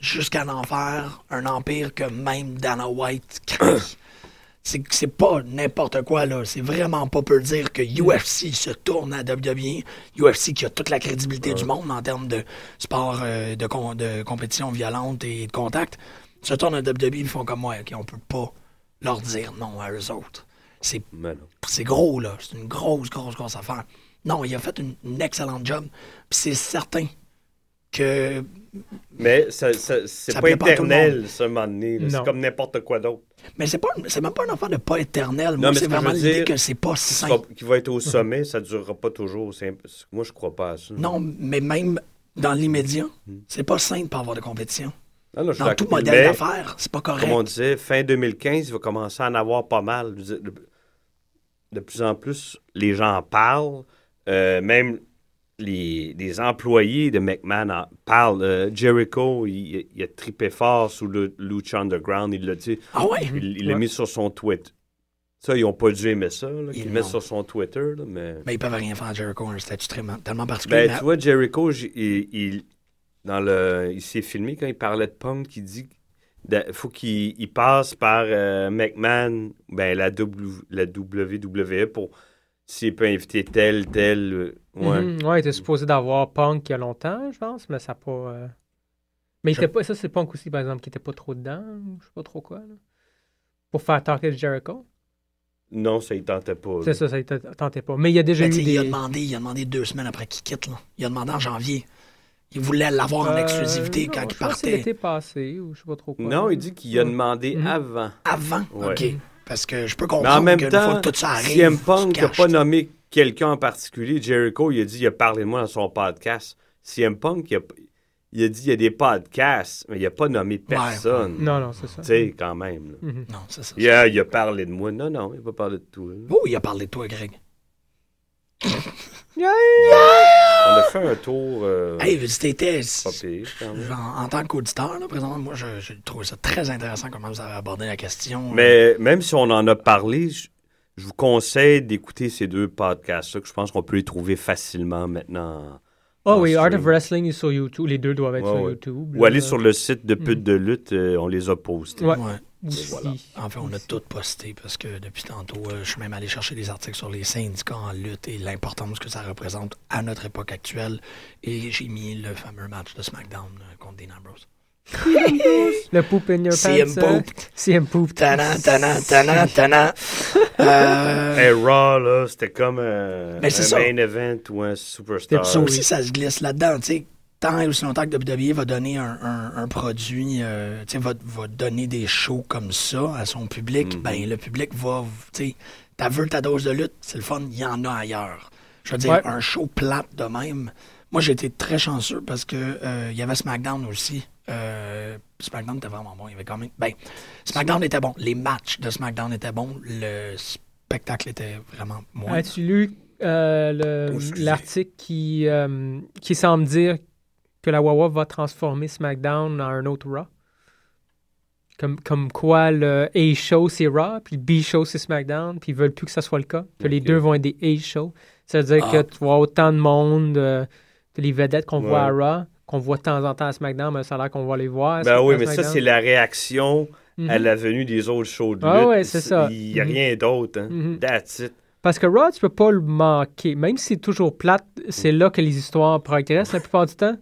S6: jusqu'à en faire un empire que même Dana White crée. C'est pas n'importe quoi, là. C'est vraiment pas peu dire que UFC se tourne à WWE. UFC qui a toute la crédibilité du monde en termes de sport, euh, de, com- de compétition violente et de contact. Se tourne à WWE, ils font comme moi, OK, on peut pas leur dire non à eux autres. C'est gros, là. C'est une grosse, grosse, grosse affaire. Non, il a fait une, une excellente job. C'est certain que.
S7: Mais ça, ça- c'est
S6: Ça
S7: pas éternel, ce moment donné. là.
S8: Non.
S7: C'est comme n'importe quoi d'autre.
S6: Mais c'est pas c'est même pas une affaire de pas éternel. Moi,
S7: mais
S6: c'est vraiment l'idée que c'est pas sain.
S7: qui va être au sommet, ça durera pas toujours. Moi, je crois pas à ça.
S6: Non, mais même dans l'immédiat, c'est pas sain de pas avoir de compétition.
S7: Non, non, je suis
S6: Dans tout modèle
S7: Mais,
S6: d'affaires, c'est pas correct.
S7: Comme on disait, fin 2015, il va commencer à en avoir pas mal. De plus en plus, les gens en parlent. Euh, même les, les employés de McMahon en parlent. Euh, Jericho, il, il a trippé fort sous le Lucha Underground. Il l'a dit.
S6: Ah ouais?
S7: Il il l'a
S8: Ouais.
S7: mis sur son Twitter. Ça, ils n'ont pas dû aimer ça, qu'ils mettent sur son Twitter. là, mais...
S6: Mais ils peuvent rien faire à Jericho, un statut tellement, tellement particulier.
S7: Ben,
S6: mais-
S7: tu vois, Jericho, il, il- dans le, il s'est filmé quand il parlait de Punk, qui dit qu'il faut qu'il il passe par euh, McMahon, ben, la, w, la WWE, pour s'il peut inviter tel, tel. euh, ouais.
S8: Mhm. Ouais, il était supposé d'avoir Punk il y a longtemps, je pense, mais ça n'a pas. euh, Mais il
S6: Je-
S8: était pas, ça, c'est Punk aussi, par exemple, qui était pas trop dedans, ou je sais pas trop quoi. là. Pour faire talker Jericho.
S7: Non, ça, il tentait pas.
S8: C'est ça, ça il te- tentait pas. Mais il y a déjà
S6: Mais
S8: eu
S6: il, a demandé, il a demandé deux semaines après qu'il quitte. Là. Il a demandé en janvier. Il voulait l'avoir en
S8: Euh,
S6: exclusivité
S8: non,
S6: quand
S8: je
S6: il
S8: pense que c'est
S6: partait.
S8: l'été passé, ou je sais pas trop quoi.
S7: Non, il dit qu'il a
S8: Ouais.
S7: demandé
S8: Mhm.
S7: avant.
S6: Avant,
S7: Ouais.
S6: OK. Parce que je peux
S7: en
S6: comprendre
S7: même
S6: fois
S7: temps,
S6: que tout ça arrive,
S7: CM Punk n'a pas nommé quelqu'un en particulier. Jericho, il a dit, il a parlé de moi dans son podcast. CM Punk, il a, il a dit, il y a des podcasts, mais il n'a pas nommé personne.
S8: Non, non, c'est ça.
S7: Tu sais, quand même.
S8: Mhm.
S6: Non, c'est ça.
S7: Il a, il a parlé de moi. Non, non, il n'a pas parlé de toi. là.
S6: Oh, il a parlé de toi, Greg.
S7: On a fait un tour euh,
S6: Hey, c'était... En, en tant qu'auditeur, là, présentement, moi, je- j'ai trouvé ça très intéressant comment vous avez abordé la question.
S7: Mais même si on en a parlé, je, je vous conseille d'écouter ces deux podcasts-là, que je pense qu'on peut les trouver facilement maintenant.
S8: Oh oui, Art of. Wrestling est sur YouTube. Les deux doivent être
S7: Ouais,
S8: sur
S7: ouais.
S8: YouTube.
S7: Ou aller sur le site de Pute
S8: Mhm.
S7: de lutte, euh, on les a postés.
S8: Ouais.
S6: Ouais.
S8: Aussi.
S7: voilà.
S6: En fait, on a tout posté parce que depuis tantôt, euh, je suis même allé chercher des articles sur les syndicats en lutte et l'importance que ça représente à notre époque actuelle. Et j'ai mis le fameux match de SmackDown euh, contre Dean Ambrose.
S8: Le poop in your
S6: CM
S8: pants. euh,
S6: Poop.
S8: CM Poop.
S6: Tana, tana, tana, tana. Euh,
S7: Hey, Raw, là, c'était comme un main event ou un superstar.
S6: ça aussi, ça se glisse là-dedans. Tu sais, tant et aussi longtemps que WWE va donner un, un- un produit, euh, va, va donner des shows comme ça à son public,
S7: Mhm.
S6: ben le public va, tu sais, t'as vu ta dose de lutte, c'est le fun, il y en a ailleurs. Je veux dire,
S8: Ouais.
S6: un show plate de même. Moi, j'ai été très chanceux parce que euh, il y avait SmackDown aussi. Euh, SmackDown était vraiment bon. Il y avait quand même. Ben, SmackDown était bon. Les matchs de SmackDown étaient bons. Le spectacle était vraiment moins.
S8: As-tu lu euh, l'article qui, euh, qui semble dire que la Wawa va transformer SmackDown en un autre Raw? Comme, comme quoi le A show c'est Raw, puis le B show c'est SmackDown, puis ils veulent plus que ça soit le cas. Que les deux vont être des A shows. Ça veut dire
S6: Ah.
S8: que tu vois autant de monde, euh, les vedettes qu'on voit à. Raw, qu'on voit de temps en temps à SmackDown, mais ça a l'air qu'on va les voir. à
S7: Ben oui, mais ça, c'est la réaction
S8: Mhm.
S7: à la venue des autres shows de lutte.
S8: Ah ouais, c'est ça.
S7: Il n'y a
S8: Mhm.
S7: rien d'autre. Hein.
S8: Mhm.
S7: That's it.
S8: Parce que Raw, tu peux pas le manquer. Même si c'est toujours plate, c'est là que les histoires progressent la plupart du temps.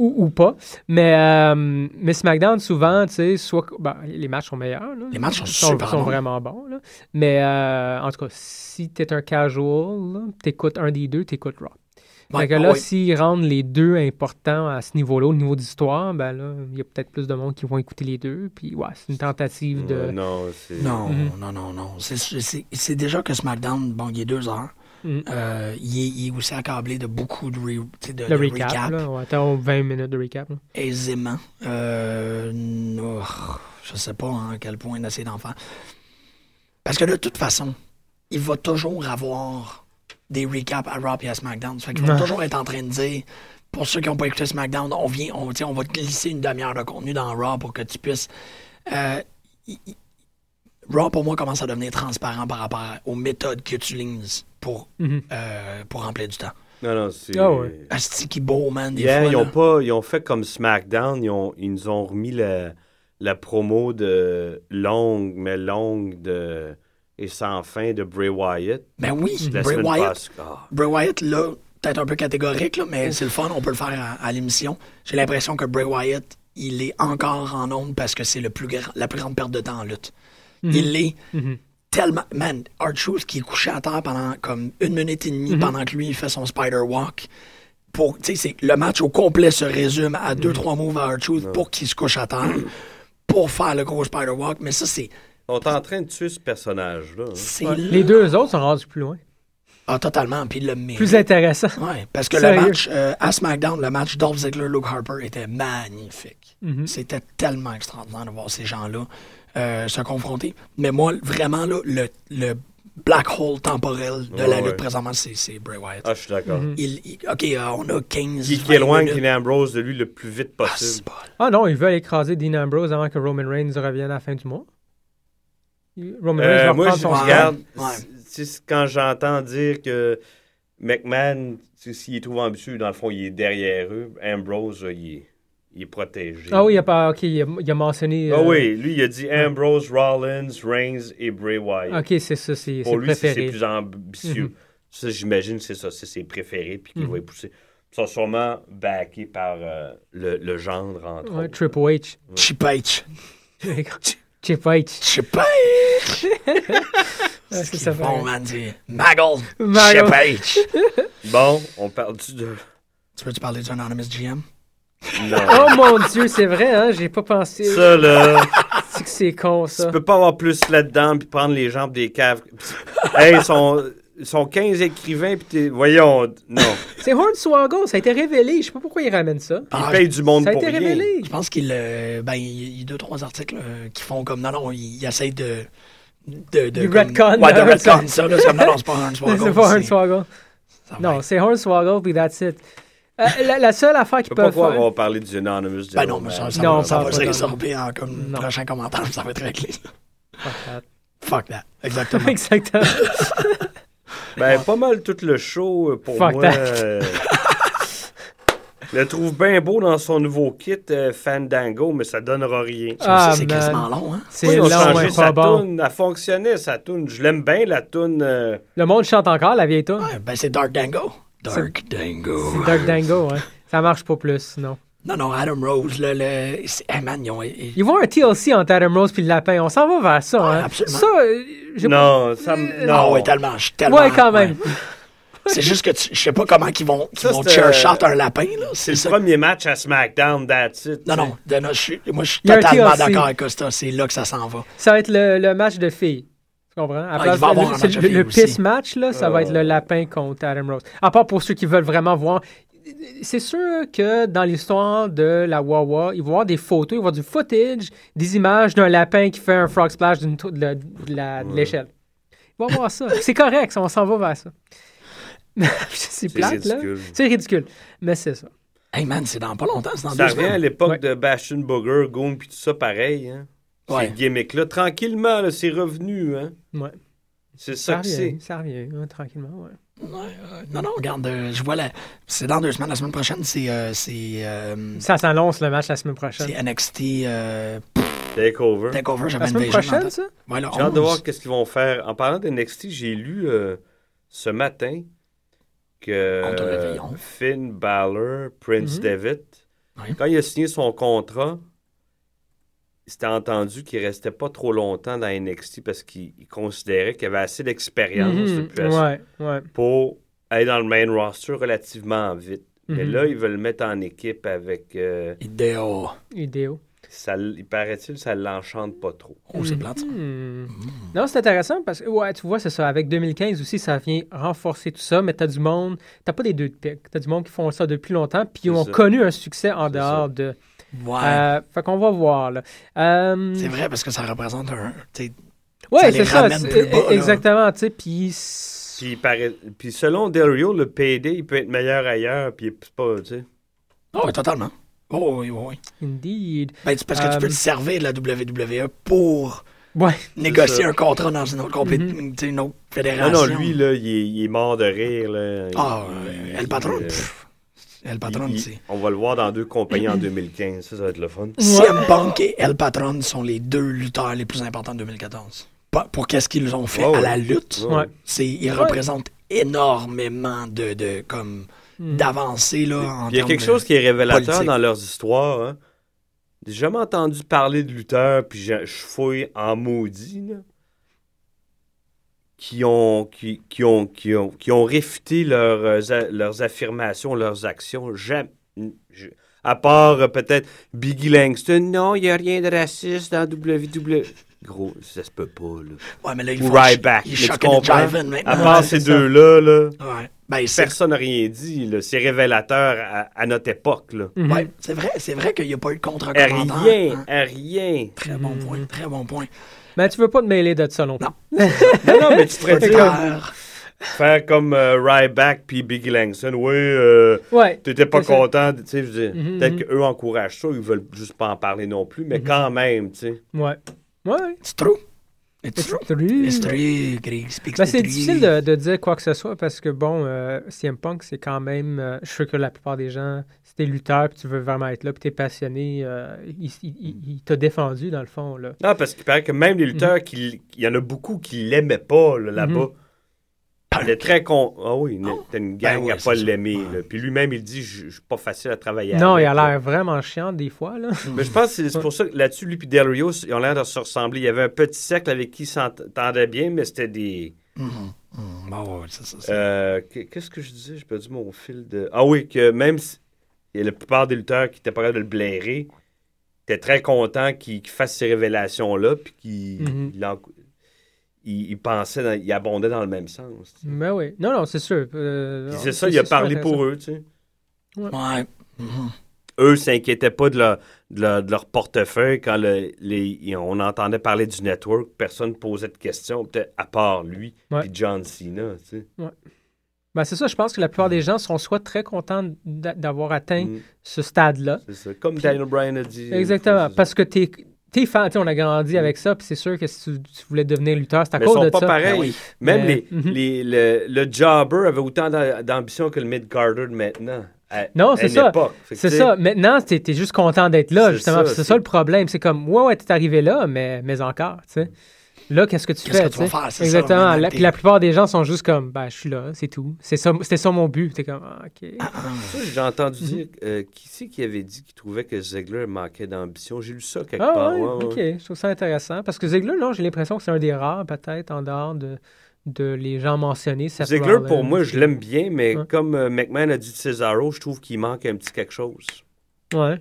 S8: Ou, ou pas. Mais, euh, mais SmackDown, souvent, tu sais, soit. ben, les matchs sont meilleurs. là.
S6: Les matchs sont
S8: sont,
S6: super
S8: sont
S6: bons.
S8: vraiment bons. Là. Mais euh, en tout cas, si t'es un casual, t'écoutes un des deux, t'écoutes Raw.
S6: Ouais,
S8: fait que là,
S6: ouais.
S8: s'ils rendent les deux importants à ce niveau-là, au niveau d'histoire, ben là, il y a peut-être plus de monde qui vont écouter les deux. Puis ouais, c'est une tentative de.
S7: Non,
S8: Mhm.
S6: non, non, non. C'est- C'est c'est déjà que SmackDown, bon, il est deux heures.
S8: Mhm.
S6: Euh, il, est, il est aussi accablé de beaucoup de, re- de, de
S8: recap,
S6: recap,
S8: là. Ouais, t'as 20 minutes de recap. là.
S6: aisément. Euh, oh, je sais pas hein, à quel point d'essayer d'en faire. Parce que de toute façon, il va toujours avoir des recaps à Raw et à SmackDown. Fait
S8: Ouais.
S6: toujours être en train de dire, pour ceux qui n'ont pas écouté SmackDown, on vient, on, on va te glisser une demi-heure de contenu dans Raw pour que tu puisses. Euh, il- il- Raw, pour moi, commence à devenir transparent par rapport aux méthodes qu'ils utilisent pour,
S8: Mhm.
S6: euh, pour remplir du temps.
S7: Non, non, c'est...
S8: Ah ouais.
S6: Asti qui beau, man, des fois.
S7: ils ont
S6: là.
S7: pas, ils ont fait comme SmackDown, ils, ont, ils nous ont remis la, la promo de longue, mais longue de et sans fin de Bray Wyatt.
S6: Ben oui, Bray Wyatt.
S7: Ah.
S6: Bray Wyatt, là, peut-être un peu catégorique, là, mais c'est le fun, on peut le faire à, à l'émission. J'ai l'impression que Bray Wyatt, il est encore en onde parce que c'est le plus grand, la plus grande perte de temps en lutte. Il est
S8: Mhm.
S6: Tellement. Man, Art Shoes qui est couché à terre pendant comme une minute et demie pendant que lui il fait son spider walk. Pour, tu sais, c'est- le match au complet se résume à deux, trois moves à Art Shoes pour qu'il se couche à terre pour faire le gros spider walk. Mais ça, c'est.
S7: On est en train de tuer ce personnage-là. hein.
S8: Les deux autres sont rendus plus loin.
S6: Ah, totalement. Puis le mérite.
S8: Plus intéressant.
S6: Ouais, parce que
S8: Sérieux?
S6: le match euh, à SmackDown, le match Dolph Ziggler-Luke Harper était magnifique.
S8: Mhm.
S6: C'était tellement extraordinaire de voir ces gens-là euh, se confronter. Mais moi, vraiment, là, le, le black hole temporel de la
S7: Ouais,
S6: lutte
S7: ouais.
S6: présentement, c'est Bray Wyatt.
S7: Ah, je suis d'accord.
S6: Il- il- OK, euh, on a 15
S7: Qui, qui
S6: 20
S7: éloigne. Dean Ambrose de lui le plus vite
S6: Ah,
S7: possible.
S8: Ah non, ils veulent écraser Dean Ambrose avant que Roman Reigns revienne à la fin du mois. Il- Roman
S7: Euh,
S8: Reigns va
S7: moi, je
S8: son
S7: regarde,
S6: Ouais.
S7: quand j'entends dire que McMahon, s'il est trop ambitieux, dans le fond, il est derrière eux. Ambrose, il est, il est protégé.
S8: Ah oui, il a pas. Ok, il a, il a mentionné.
S7: Ah
S8: euh,
S7: oui, lui, il a dit Ambrose, Rollins, Reigns et Bray Wyatt.
S8: Ok, c'est ça, c'est
S7: Pour lui, c'est plus ambitieux.
S8: Mhm.
S7: Ça, j'imagine, c'est ça, c'est ses préférés, puis qu'il
S8: Mhm.
S7: va y pousser. Ils sont sûrement backés par euh, le, le gendre, entre
S8: Ouais,
S7: autres.
S8: Triple H.
S6: Chip H.
S8: Chip H.
S6: Chip H.
S8: Ouais, c'est ça.
S6: Bon, man, c'est Maggle.
S8: Maggle.
S6: Chip H.
S7: Bon, on parle-tu de...
S6: Tu veux-tu parler du Anonymous GM?
S7: Non.
S8: Oh mon dieu, c'est vrai, hein, j'ai pas pensé.
S7: Ça, là...
S8: C'est que c'est con, ça.
S7: Tu peux pas avoir plus là-dedans puis prendre les gens pour des caves. hey, ils sont, ils sont 15 écrivains puis t'es... Voyons, non.
S8: C'est Hornswoggle, ça a été révélé. Je sais pas pourquoi ils ramènent ça.
S7: Ils
S6: Ah,
S7: payent du monde
S8: Ça a
S7: pour
S8: été
S7: rien.
S8: révélé.
S6: Je pense qu'il euh, ben, il y a deux, trois articles euh, qui font comme. Non, non, il, il essaye de. de, de
S8: Du
S6: comme-
S8: retcon,
S6: Ouais, de
S8: là,
S6: retcon ça. Là, c'est comme, non, non, c'est pas Hornswoggle.
S8: C'est pas
S6: c'est-
S8: Hornswoggle.
S6: ça
S8: Non, c'est Hornswoggle, puis that's it. Euh, la, la seule affaire qu'ils peuvent faire...
S7: avoir parlé du Anonymous
S6: Ben non, mais ça, ça,
S8: Non,
S6: va, ça va
S8: pas
S6: se résorber en comme
S8: Non.
S6: prochain commentaire, ça va être réglé.
S8: Fuck that.
S6: Fuck that. Exactement.
S8: Exactement.
S7: Ben, pas mal tout le show, euh, pour
S8: Fuck
S7: moi.
S8: that.
S7: euh, le trouve bien beau dans son nouveau kit euh, Fandango, mais ça donnera rien.
S8: Ah,
S6: ça, c'est quasiment long, hein?
S8: C'est
S7: Oui,
S8: long,
S7: changé
S8: mais
S7: sa
S8: pas bon.
S7: toune. Elle fonctionnait, sa toune. Je l'aime bien, la toune. euh,
S8: Le monde chante encore, la vieille tune.
S6: Ouais, ben c'est Dark Dango. Dark Dango.
S8: C'est Dark Dango, ouais. Ça marche pas plus, sinon.
S6: Non, non, Adam Rose, là, le. c'est- Hey man, ils ont. ils-
S8: Ils vont un TLC entre Adam Rose puis le lapin. On s'en va vers ça,
S6: Ouais,
S8: hein.
S6: absolument.
S8: Ça, euh, j'ai pas-
S7: Non, ça me.
S8: Euh,
S7: Non,
S6: Ah ouais, tellement. Je suis tellement.
S8: Ouais, quand même.
S6: ouais. C'est juste que tu- je sais pas comment qu'ils vont, qu'ils
S7: Ça,
S6: vont chair
S7: euh,
S6: shot un lapin, là.
S7: C'est le
S6: ça.
S7: premier match à SmackDown, that's it.
S6: Non, non, de- non, je suis- moi, je suis totalement d'accord avec Costa. C'est là que ça s'en va.
S8: Ça va être le, le match de filles. Tu comprends? À
S6: Ah,
S8: place
S6: il va avoir
S8: le- piss match, là, ça va être le lapin contre Adam Rose. À part pour ceux qui veulent vraiment voir. C'est sûr que dans l'histoire de la Wawa, ils vont voir des photos, ils vont voir du footage, des images d'un lapin qui fait un frog splash de la- de la- de l'échelle. Ils vont voir ça. C'est correct, on s'en va vers ça. c'est plate, là.
S7: ridicule.
S8: C'est ridicule. Mais c'est ça.
S6: Hey man, c'est dans pas longtemps, c'est dans
S7: Ça
S6: deux
S7: revient à l'époque
S8: Ouais.
S7: de Bastion Booger, Goon, puis tout ça pareil. Hein?
S6: Ouais.
S7: Ces gimmicks-là, tranquillement, là, c'est revenu. Hein?
S8: Ouais.
S7: C'est
S8: Ça
S7: ça que c'est.
S8: revient, ça revient, hein, tranquillement, ouais.
S6: Non, non, regarde, euh, je vois la. C'est dans deux semaines. La semaine prochaine, c'est. euh, c'est. euh,
S8: Ça s'annonce le match la semaine prochaine.
S6: c'est NXT euh,
S7: Takeover.
S6: Takeover. J'avais
S8: La
S6: une
S8: semaine prochaine, ça?
S6: Ouais,
S7: J'ai hâte de
S6: 11.
S7: voir qu'est-ce qu'ils vont faire. En parlant de NXT, j'ai lu euh, ce matin que. Finn Balor, Prince
S8: Mhm.
S7: David,
S6: Oui.
S7: quand il a signé son contrat, c'était entendu qu'il restait pas trop longtemps dans NXT parce qu'il il considérait qu'il avait assez d'expérience
S8: Mhm,
S7: depuis assez-
S8: Ouais, ouais.
S7: pour aller dans le main roster relativement vite. Mais
S8: Mhm.
S7: là, ils veulent le mettre en équipe avec. euh,
S6: Idéo.
S8: Idéo.
S7: ça, il paraît-il, ça l'enchante pas trop.
S6: Oh, c'est plate, ça.
S8: Mhm. Non, c'est intéressant parce que, ouais, tu vois, c'est ça. Avec 2015 aussi, ça vient renforcer tout ça, mais t'as du monde, t'as pas des deux de pique. T'as du monde qui font ça depuis longtemps, puis ils ont
S7: ça.
S8: connu un succès en
S7: C'est
S8: dehors de.
S6: Ouais.
S8: Euh, fait qu'on va voir, là. Euh,
S6: c'est vrai parce que ça représente un. sais,
S8: Ouais,
S6: ça les
S8: c'est ça.
S6: ramène
S8: c'est-
S6: plus bas, là.
S8: exactement, tu sais, puis.
S7: Puis, il paraît- puis selon Del Rio, le PD, il peut être meilleur ailleurs, puis c'est pas, tu sais.
S6: Oh, oui, totalement. Oh, oui, oui, oui.
S8: Indeed.
S6: Ben, c'est parce que tu peux
S8: Euh,
S6: te servir de la WWE pour
S8: Ouais.
S6: négocier un contrat dans une autre, compé- tu sais, une autre
S7: Non,
S6: fédération.
S7: non, lui, là, il est, il est mort de rire, là.
S6: Ah, euh,
S7: il-
S6: El Patron. pff, El Patron,
S7: il-
S6: c'est.
S7: On va le voir dans deux compagnies en 2015. Ça, ça va être le fun.
S6: CM Punk et El Patron sont les deux lutteurs les plus importants de 2014. Pas pour qu'est-ce qu'ils ont fait à la lutte. C'est, ils représentent énormément de, de comme
S8: Mhm.
S6: d'avancées là.
S7: Il y a
S6: termes
S7: quelque chose qui est révélateur
S6: politique.
S7: dans leurs histoires. Hein. J'ai jamais entendu parler de lutteurs, puis je, je fouille en maudit, là, qui ont, qui, qui ont, qui ont, qui ont réfuté leurs, euh, leurs affirmations, leurs actions. Jamais. je- à part euh, peut-être Biggie Langston, non, il n'y a rien de raciste dans WWE. Gros, ça se peut pas, là.
S6: Ouais, mais là, ils
S7: Ou Ryback,
S6: Ils? Jiven
S7: À
S6: maintenant.
S7: part
S8: Ouais,
S7: ces deux-là, là,
S6: Ouais. Ben,
S7: personne n'a rien dit. là. C'est révélateur à, à notre époque. Là.
S8: Mhm.
S6: ouais, c'est vrai, c'est vrai qu'il n'y a pas eu de contre-commentaire.
S7: Rien,
S6: hein.
S7: rien.
S6: Très bon
S8: Mhm.
S6: point, très bon point.
S8: Mais tu veux pas te mêler de ça non plus.
S6: Non.
S7: Non, non, mais tu pourrais dire, faire comme euh, Ryback puis Biggie Langston. Oui, euh,
S8: Ouais.
S7: t'étais pas
S8: C'est
S7: content. Tu sais, je veux dire,
S8: Mhm,
S7: peut-être
S8: mhm.
S7: qu'eux encouragent ça, ils veulent juste pas en parler non plus, mais
S8: Mhm.
S7: quand même, tu sais.
S8: Ouais. Ouais.
S6: It's true. It's true. It's
S8: Ben, c'est difficile de, de dire quoi que ce soit parce que, bon, euh, CM Punk, c'est quand même. euh, je suis sûr que la plupart des gens, si t'es lutteur puis tu veux vraiment être là puis t'es passionné, euh, il, il- il- il t'a défendu dans le fond. Là.
S7: Non, parce qu'il paraît que même les lutteurs, qui, il y en a beaucoup qui l'aimaient pas là, là-bas.
S8: Mhm.
S7: Il est très con. Ah oui, t'as une gang
S6: Ben ouais,
S7: à pas l'aimer. Puis lui-même, il dit Je je suis pas facile à travailler
S8: Non,
S7: avec,
S8: il a l'air vraiment chiant des fois. Là.
S7: Mais je pense que c'est pour ça que là-dessus, lui et Del Rio, ils ont l'air de se ressembler. Il y avait un petit cercle avec qui ils s'entendaient bien, mais c'était des.
S6: Mhm, mhm. Bon, ouais, c'est ça. c'est-
S7: Euh, qu'est- Qu'est-ce que je disais? J'ai perdu mon fil de. Ah oui, que même si et la plupart des lutteurs qui étaient pas capables de le blairer étaient très contents qu'il qu'il fasse ces révélations-là, puis qu'il
S8: Mhm.
S7: il en- il- il pensait, dans- il abondait dans le même sens. tu sais.
S8: Mais oui. Non, non, c'est sûr. euh,
S7: c'est ça, il a parlé pour eux, tu sais.
S6: Ouais. Mhm.
S7: Eux s'inquiétaient pas de leur, de leur, de leur portefeuille quand le- les, on entendait parler du network. Personne posait de questions, peut-être à part lui
S8: Ouais.
S7: et John Cena. Tu sais.
S8: Ben, c'est ça, je pense que la plupart des gens sont soit très contents d'a- d'avoir atteint
S7: Mm,
S8: ce stade-là.
S7: c'est ça. Comme Daniel Bryan a dit.
S8: Exactement. Parce que t'es. T'es fan, tu on a grandi avec ça, puis c'est sûr que si tu, tu voulais devenir lutteur, c'est à
S7: Mais ils
S8: cause
S7: sont
S8: de
S7: pas
S8: ça.
S7: pareils.
S6: Ben oui.
S7: Même
S8: Mais-
S7: les,
S8: Mhm.
S7: les- le, le jobber avait autant d'a- d'ambition que le mid-carder de maintenant. à-
S8: Non, c'est ça. C'est
S7: tu
S8: ça. Maintenant, t'es es juste content d'être là, justement. C'est ça le problème. C'est comme, ouais, ouais, t'es arrivé là, mais, mais encore, tu sais. Là, qu'est-ce que tu
S6: Qu'est-ce
S8: fais?
S6: que tu vas faire, ça,
S8: Exactement. La- puis la plupart des gens sont juste comme, ben, je suis là, c'est tout. C'est ça, C'était ça mon but. T'es comme, ah, OK.
S7: Ça, J'ai entendu dire, euh, qui c'est qui avait dit qu'il trouvait que Ziegler manquait d'ambition? J'ai lu ça quelque
S8: Ah,
S7: part.
S8: ouais,
S7: ouais,
S8: OK.
S7: ouais.
S8: Je trouve ça intéressant. Parce que Ziegler, non, j'ai l'impression que c'est un des rares, peut-être, en dehors de, de les gens mentionnés.
S7: Ziegler, pour moi, je l'aime bien, mais
S8: Ouais.
S7: comme euh, McMahon a dit de Cesaro, je trouve qu'il manque un petit quelque chose.
S8: Ouais.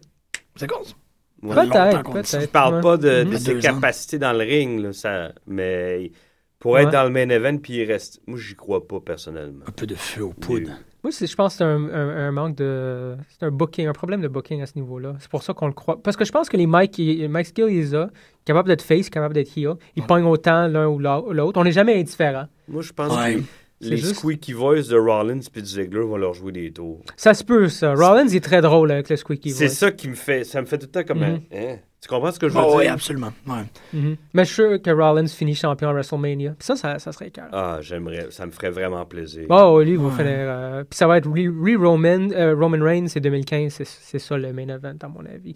S6: C'est cause.
S7: Ouais.
S8: Peut-être,
S6: ça.
S7: Je
S8: peut-être.
S7: parle
S8: ouais.
S7: pas de, de ses
S6: ans.
S7: capacités dans le ring, là, ça, mais pour être dans le main event, puis il reste. Moi, j'y crois pas personnellement.
S6: Un peu de feu aux poudres.
S8: Moi, c'est- je pense que c'est un, un- un manque de. C'est un booking, un problème de booking à ce niveau-là. C'est pour ça qu'on le croit. Parce que je pense que les Mike, Mike Skill, il les a. Capable d'être face, capable d'être heel. Ils pognent autant l'un ou l'au- l'autre. On n'est jamais indifférent.
S7: Moi, je pense
S6: Ouais.
S7: que
S8: C'est
S7: les
S8: juste-
S7: squeaky voice de Rollins puis de Ziggler vont leur jouer des tours.
S8: Ça se peut, ça. Rollins est très drôle avec le squeaky
S7: C'est
S8: voice.
S7: ça qui me fait. Ça me fait tout le temps comme un. Hein? Tu comprends ce que je veux
S6: Oh, oui,
S7: dire?
S6: absolument. Ouais.
S8: Mhm. Mais je suis sûr que Rollins finit champion à WrestleMania. Puis ça, ça, ça serait cœur.
S7: Ah, j'aimerais. Ça me ferait vraiment plaisir.
S8: Oh, lui, il va
S6: Ouais.
S8: finir. euh, puis ça va être Re- Re-Roman euh, Roman Reigns, c'est 2015. C'est, c'est ça le main event, à mon avis.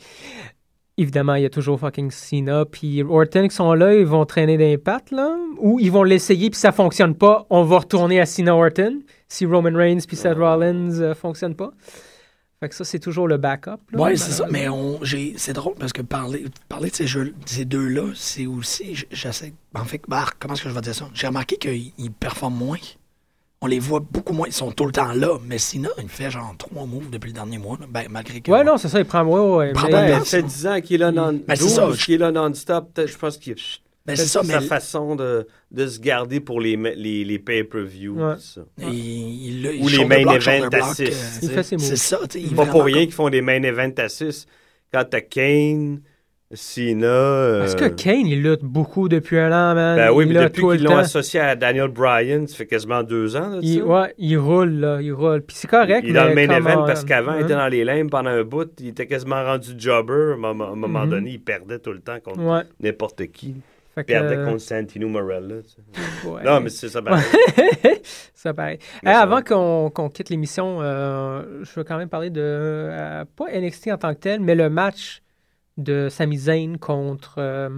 S8: Évidemment, il y a toujours fucking Cena. Puis Orton qui sont là, ils vont traîner des pattes, là. Ou ils vont l'essayer, puis ça fonctionne pas. On va retourner à Cena Orton. Si Roman Reigns puis Seth Rollins euh, fonctionnent pas. Fait que ça, c'est toujours le backup. Ben,
S6: c'est ça. Mais on, j'ai, c'est drôle parce que parler, parler de ces jeux, ces deux-là, c'est aussi, j'essaie, en fait, bah, comment est-ce que je vais dire ça? J'ai remarqué qu'ils ils performent moins. On les voit beaucoup moins. Ils sont tout le temps là. Mais sinon, il fait genre trois moves depuis le dernier mois. là. Ben, malgré que.
S8: Ouais, non, c'est ça, il prend. Ouais, ouais,
S6: Prend
S8: mais-
S6: place.
S7: ça fait 10 ans qu'il est là non
S6: Ben, c'est ça.
S7: 12 qu'il est là non-stop. Je pense qu'il
S6: Ben,
S7: c'est
S6: ça,
S7: sa
S6: mais.
S7: façon de, de se garder pour les, les, les pay-per-view.
S8: Ouais.
S6: Il, il,
S7: Ou les main events
S8: ses moves.
S6: C'est ça, tu sais.
S7: Pas pour rien qu'ils font des main event assists. Quand t'as Kane, Cena. euh,
S8: Est-ce que Kane, il lutte beaucoup depuis un an, man?
S7: Ben oui,
S8: il
S7: mais depuis qu'ils l'ont associé à Daniel Bryan, ça fait quasiment deux ans. Là,
S8: Il,
S7: ça?
S8: ouais, il roule, là, il roule. Puis c'est correct,
S7: Il est dans le main event parce qu'avant,
S8: hein.
S7: il était dans les limbes pendant un bout. Il était quasiment rendu jobber. À un moment,
S8: Mhm.
S7: donné, il perdait tout le temps contre
S8: Ouais.
S7: n'importe qui.
S8: Fait
S7: perdait
S8: euh,
S7: contre Santino Morella.
S8: ouais.
S7: Non, mais c'est ça. ben,
S8: ça Eh,
S7: ça
S8: avant
S7: va.
S8: qu'on qu'on quitte l'émission, euh, je veux quand même parler de, euh, pas NXT en tant que tel, mais le match de Sami Zayn contre euh.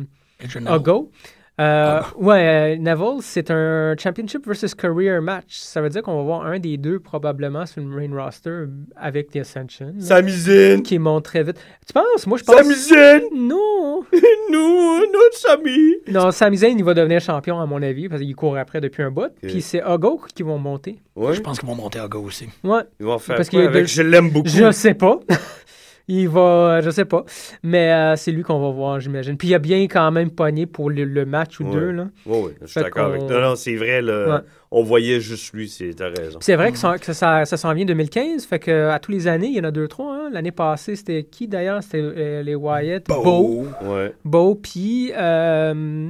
S8: Ogo. Euh,
S6: Ah.
S8: ouais, euh, Neville, c'est un Championship versus Career match. Ça veut dire qu'on va voir un des deux probablement sur le main roster avec The Ascension.
S7: Sami Zayn!
S8: qui monte très vite. Tu penses? Moi, je pense...
S7: Sami Zayn!
S8: Non!
S7: Nous, notre Sami!
S8: Non, Sami Zayn, il va devenir champion, à mon avis, parce qu'il court après depuis un bout. Puis c'est Ogo qui vont monter.
S7: Ouais,
S6: Je pense qu'ils vont monter à go aussi.
S8: Ouais,
S7: ils vont faire
S8: Parce
S7: quoi avec?
S8: deux-
S7: Je l'aime beaucoup.
S8: je sais pas. il va... Je sais pas. Mais euh, c'est lui qu'on va voir, j'imagine. Puis il a bien quand même pogné pour le, le match ou
S7: Ouais.
S8: deux, là.
S7: Oui, oui, je suis d'accord avec toi. Non, non, c'est vrai, là,
S8: Ouais.
S7: on voyait juste lui, c'est- t'as raison.
S8: Puis c'est vrai que, ça, que ça, ça s'en vient 2015. Fait que à tous les années, il y en a deux, trois. hein. L'année passée, c'était qui d'ailleurs? C'était euh, les Wyatt. Bo.
S6: Beau.
S7: Ouais.
S8: Bo, puis... euh,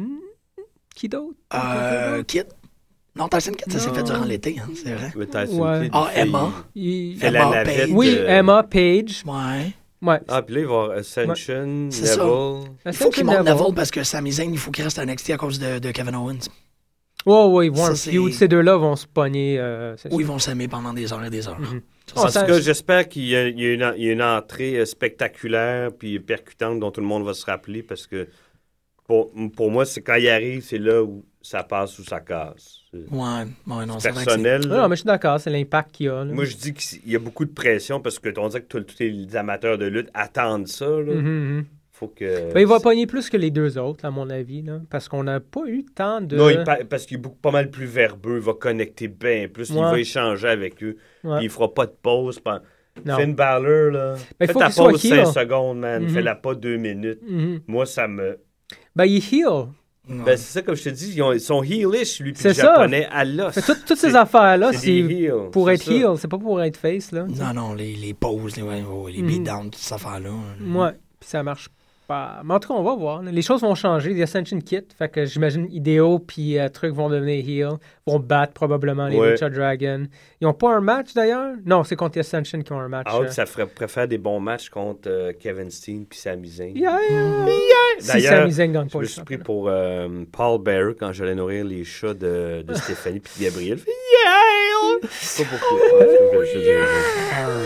S8: qui d'autre?
S6: Euh, Kid. Non, Tyson Kidd, ça s'est fait durant l'été, hein, c'est vrai.
S7: Mais Tyson
S8: Ouais.
S7: Kidd,
S6: Ah, Emma.
S8: Il-
S6: Emma. Page.
S8: Oui,
S7: euh,
S8: Emma Page.
S6: Ouais.
S8: Ouais.
S7: Ah, puis là, il va y avoir Ascension. Neville.
S6: Il faut qu'il monte Neville parce que Sami Zayn, il faut qu'il reste à NXT à cause de, de Kevin Owens.
S8: Oh, oui, ils vont
S6: Ça,
S8: un
S6: c'est-
S8: feud. Ces deux-là vont se pogner. euh,
S6: Ou ils vont s'aimer pendant des heures et des heures. Ça,
S8: Oh,
S7: En tout cas, j'espère qu'il y, a- il y a une, il y a une entrée euh, spectaculaire puis percutante dont tout le monde va se rappeler parce que pour, pour moi, c'est quand il arrive, c'est là où ça passe ou ça casse. C'est
S6: Ouais, ouais, non, c'est vrai que
S7: personnel.
S8: Non,
S7: là.
S8: non, mais je suis d'accord, c'est l'impact qu'il y a. là.
S7: Moi, je dis qu'il y a beaucoup de pression parce que on dirait que tous les amateurs de lutte attendent ça. Là.
S8: Mhm, mhm.
S7: Faut que.
S8: Ben, il va pogner plus que les deux autres, à mon avis, là, parce qu'on n'a pas eu tant de.
S7: Non, il pa- parce qu'il est beaucoup, pas mal plus verbeux, il va connecter bien plus, il va échanger avec eux.
S8: Ouais.
S7: puis il fera pas de pause. pen-
S8: Non.
S7: Finn Balor, là.
S8: Ben, il
S7: fais
S8: faut
S7: ta pause
S8: heel.
S7: 5 secondes, man.
S8: Mhm.
S7: Fais-la pas 2 minutes. Moi, ça me.
S8: Ben, il est heel.
S7: Ben, c'est ça, comme je te dis, ils, ont- ils sont heelish, lui, puis
S8: C'est
S7: le
S8: ça.
S7: japonais à l'os.
S8: Fait tout- toutes ces affaires-là,
S7: c'est
S8: pour être
S7: ça.
S8: heel, c'est pas pour être face, là.
S6: Non, non, les, les pauses, les, les
S8: Mhm.
S6: beatdowns, toutes ces affaires-là.
S8: Ouais, puis ça marche Mais en tout cas, on va voir. Les choses vont changer. The Ascension Kit, fait que j'imagine Ideo puis euh, trucs vont devenir heel, vont battre probablement les
S7: Ouais.
S8: Lucha Dragon. Ils ont pas un match d'ailleurs? Non, c'est contre The Ascension qui ont un match.
S7: Ah,
S8: euh.
S7: ça ferait préfère des bons matchs contre euh, Kevin Steen puis Sami Zayn.
S8: Yeah, yeah. Si
S7: D'ailleurs,
S8: Zayn
S7: Je me suis pris pour euh, Paul Bearer quand j'allais nourrir les chats de, de Stéphanie puis Gabriel. Yeah! Pas. Ah, je te dis.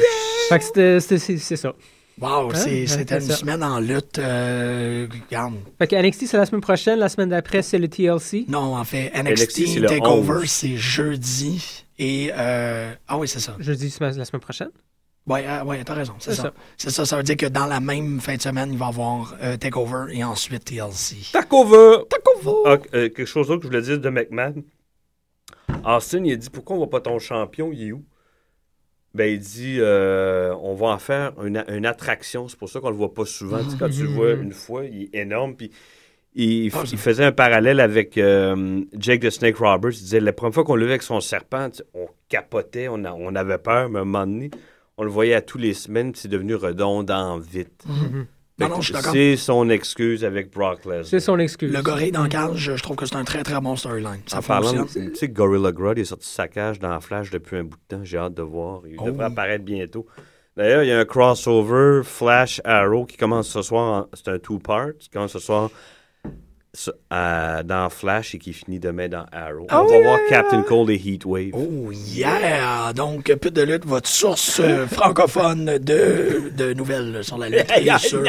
S8: Fait que c'était- ça.
S6: Wow, c'est-
S8: Ouais,
S6: c'était
S8: c'est
S6: une
S8: ça.
S6: semaine en lutte. euh, regarde.
S8: Fait que NXT, c'est la semaine prochaine. La semaine d'après, c'est le TLC.
S6: Non, en fait,
S7: NXT,
S6: NXT, TakeOver,
S7: 11.
S6: c'est jeudi. Et. euh, ah oui, c'est ça.
S8: Jeudi, semaine- la semaine prochaine?
S6: Ouais, euh, ouais t'as raison, c'est ça. C'est ça, ça veut dire que dans la même fin de semaine, il va y avoir euh, TakeOver et ensuite TLC.
S7: Takeover!
S6: TakeOver!
S7: Ah, euh, quelque chose d'autre que je voulais dire de McMahon. Austin, il a dit Pourquoi on voit pas ton champion Il est où? Ben, il dit euh, On va en faire une, une attraction. C'est pour ça qu'on le voit pas souvent. Tu sais, quand tu le vois une fois, il est énorme. Puis il,
S6: Ah,
S7: il faisait un parallèle avec euh, Jake the Snake Roberts. Il disait La première fois qu'on le vit avec son serpent, tu sais, on capotait, on, a- on avait peur, mais à un moment donné, on le voyait à tous les semaines, c'est devenu redondant vite.
S8: Mhm.
S6: Non, non, je suis d'accord.
S7: C'est son excuse avec Brock
S8: C'est
S7: Lesnar.
S8: son excuse.
S6: Le gorille dans cage, je je trouve que c'est un très très bon storyline. Ça
S7: En
S6: fonctionne.
S7: tu sais, Gorilla Grodd il est sorti de sa cage dans Flash depuis un bout de temps. J'ai hâte de voir. Il
S6: Oh
S7: devrait
S6: oui.
S7: apparaître bientôt. D'ailleurs, il y a un crossover Flash Arrow qui commence ce soir. en- C'est un two-part. qui commence ce soir à- dans Flash et qui finit demain dans Arrow.
S6: Oh
S7: On va voir Captain Cold et Heatwave.
S6: Oh yeah! Donc, Pute de lutte, votre source euh, francophone de, de nouvelles sur la lutte et sur euh,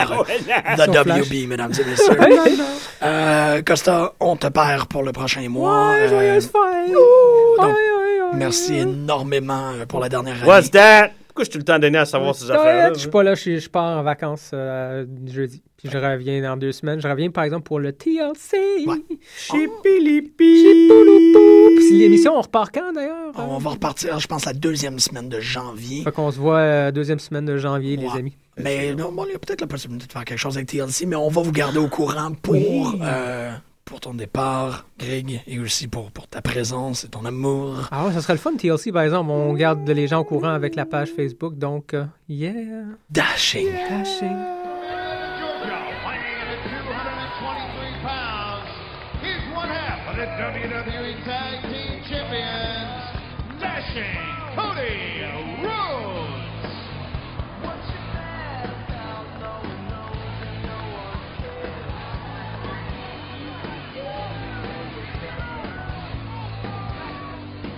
S6: the
S8: Sur Flash.
S6: WB, mesdames et messieurs. Euh, Costa, on te perd pour le prochain mois.
S8: Ouais,
S6: Euh,
S8: joyeuse fête!
S6: oh, donc,
S8: Ouais, ouais, ouais,
S6: merci énormément euh, pour la dernière année.
S7: What's that? Pourquoi je suis tout le temps donné à savoir ces affaires-là?
S8: Je suis pas là, je, je pars en vacances euh, jeudi. Puis je reviens dans deux semaines. Je reviens par exemple pour le TLC.
S6: Ouais.
S8: Chipilipi. Puis l'émission, on repart quand d'ailleurs?
S6: On va repartir, je pense, la deuxième semaine de janvier.
S8: Fait qu'on se voit euh, deuxième semaine de janvier,
S6: Ouais.
S8: les amis.
S6: Mais non, bon, il y a peut-être la possibilité de faire quelque chose avec TLC, mais on va vous garder au courant pour, euh, pour ton départ, Greg, et aussi pour, pour ta présence et ton amour.
S8: Ah ouais, ça serait le fun, TLC, par exemple. On garde les gens au courant avec la page Facebook, donc, euh, yeah.
S6: Dashing.
S8: Dashing.
S9: Dashing.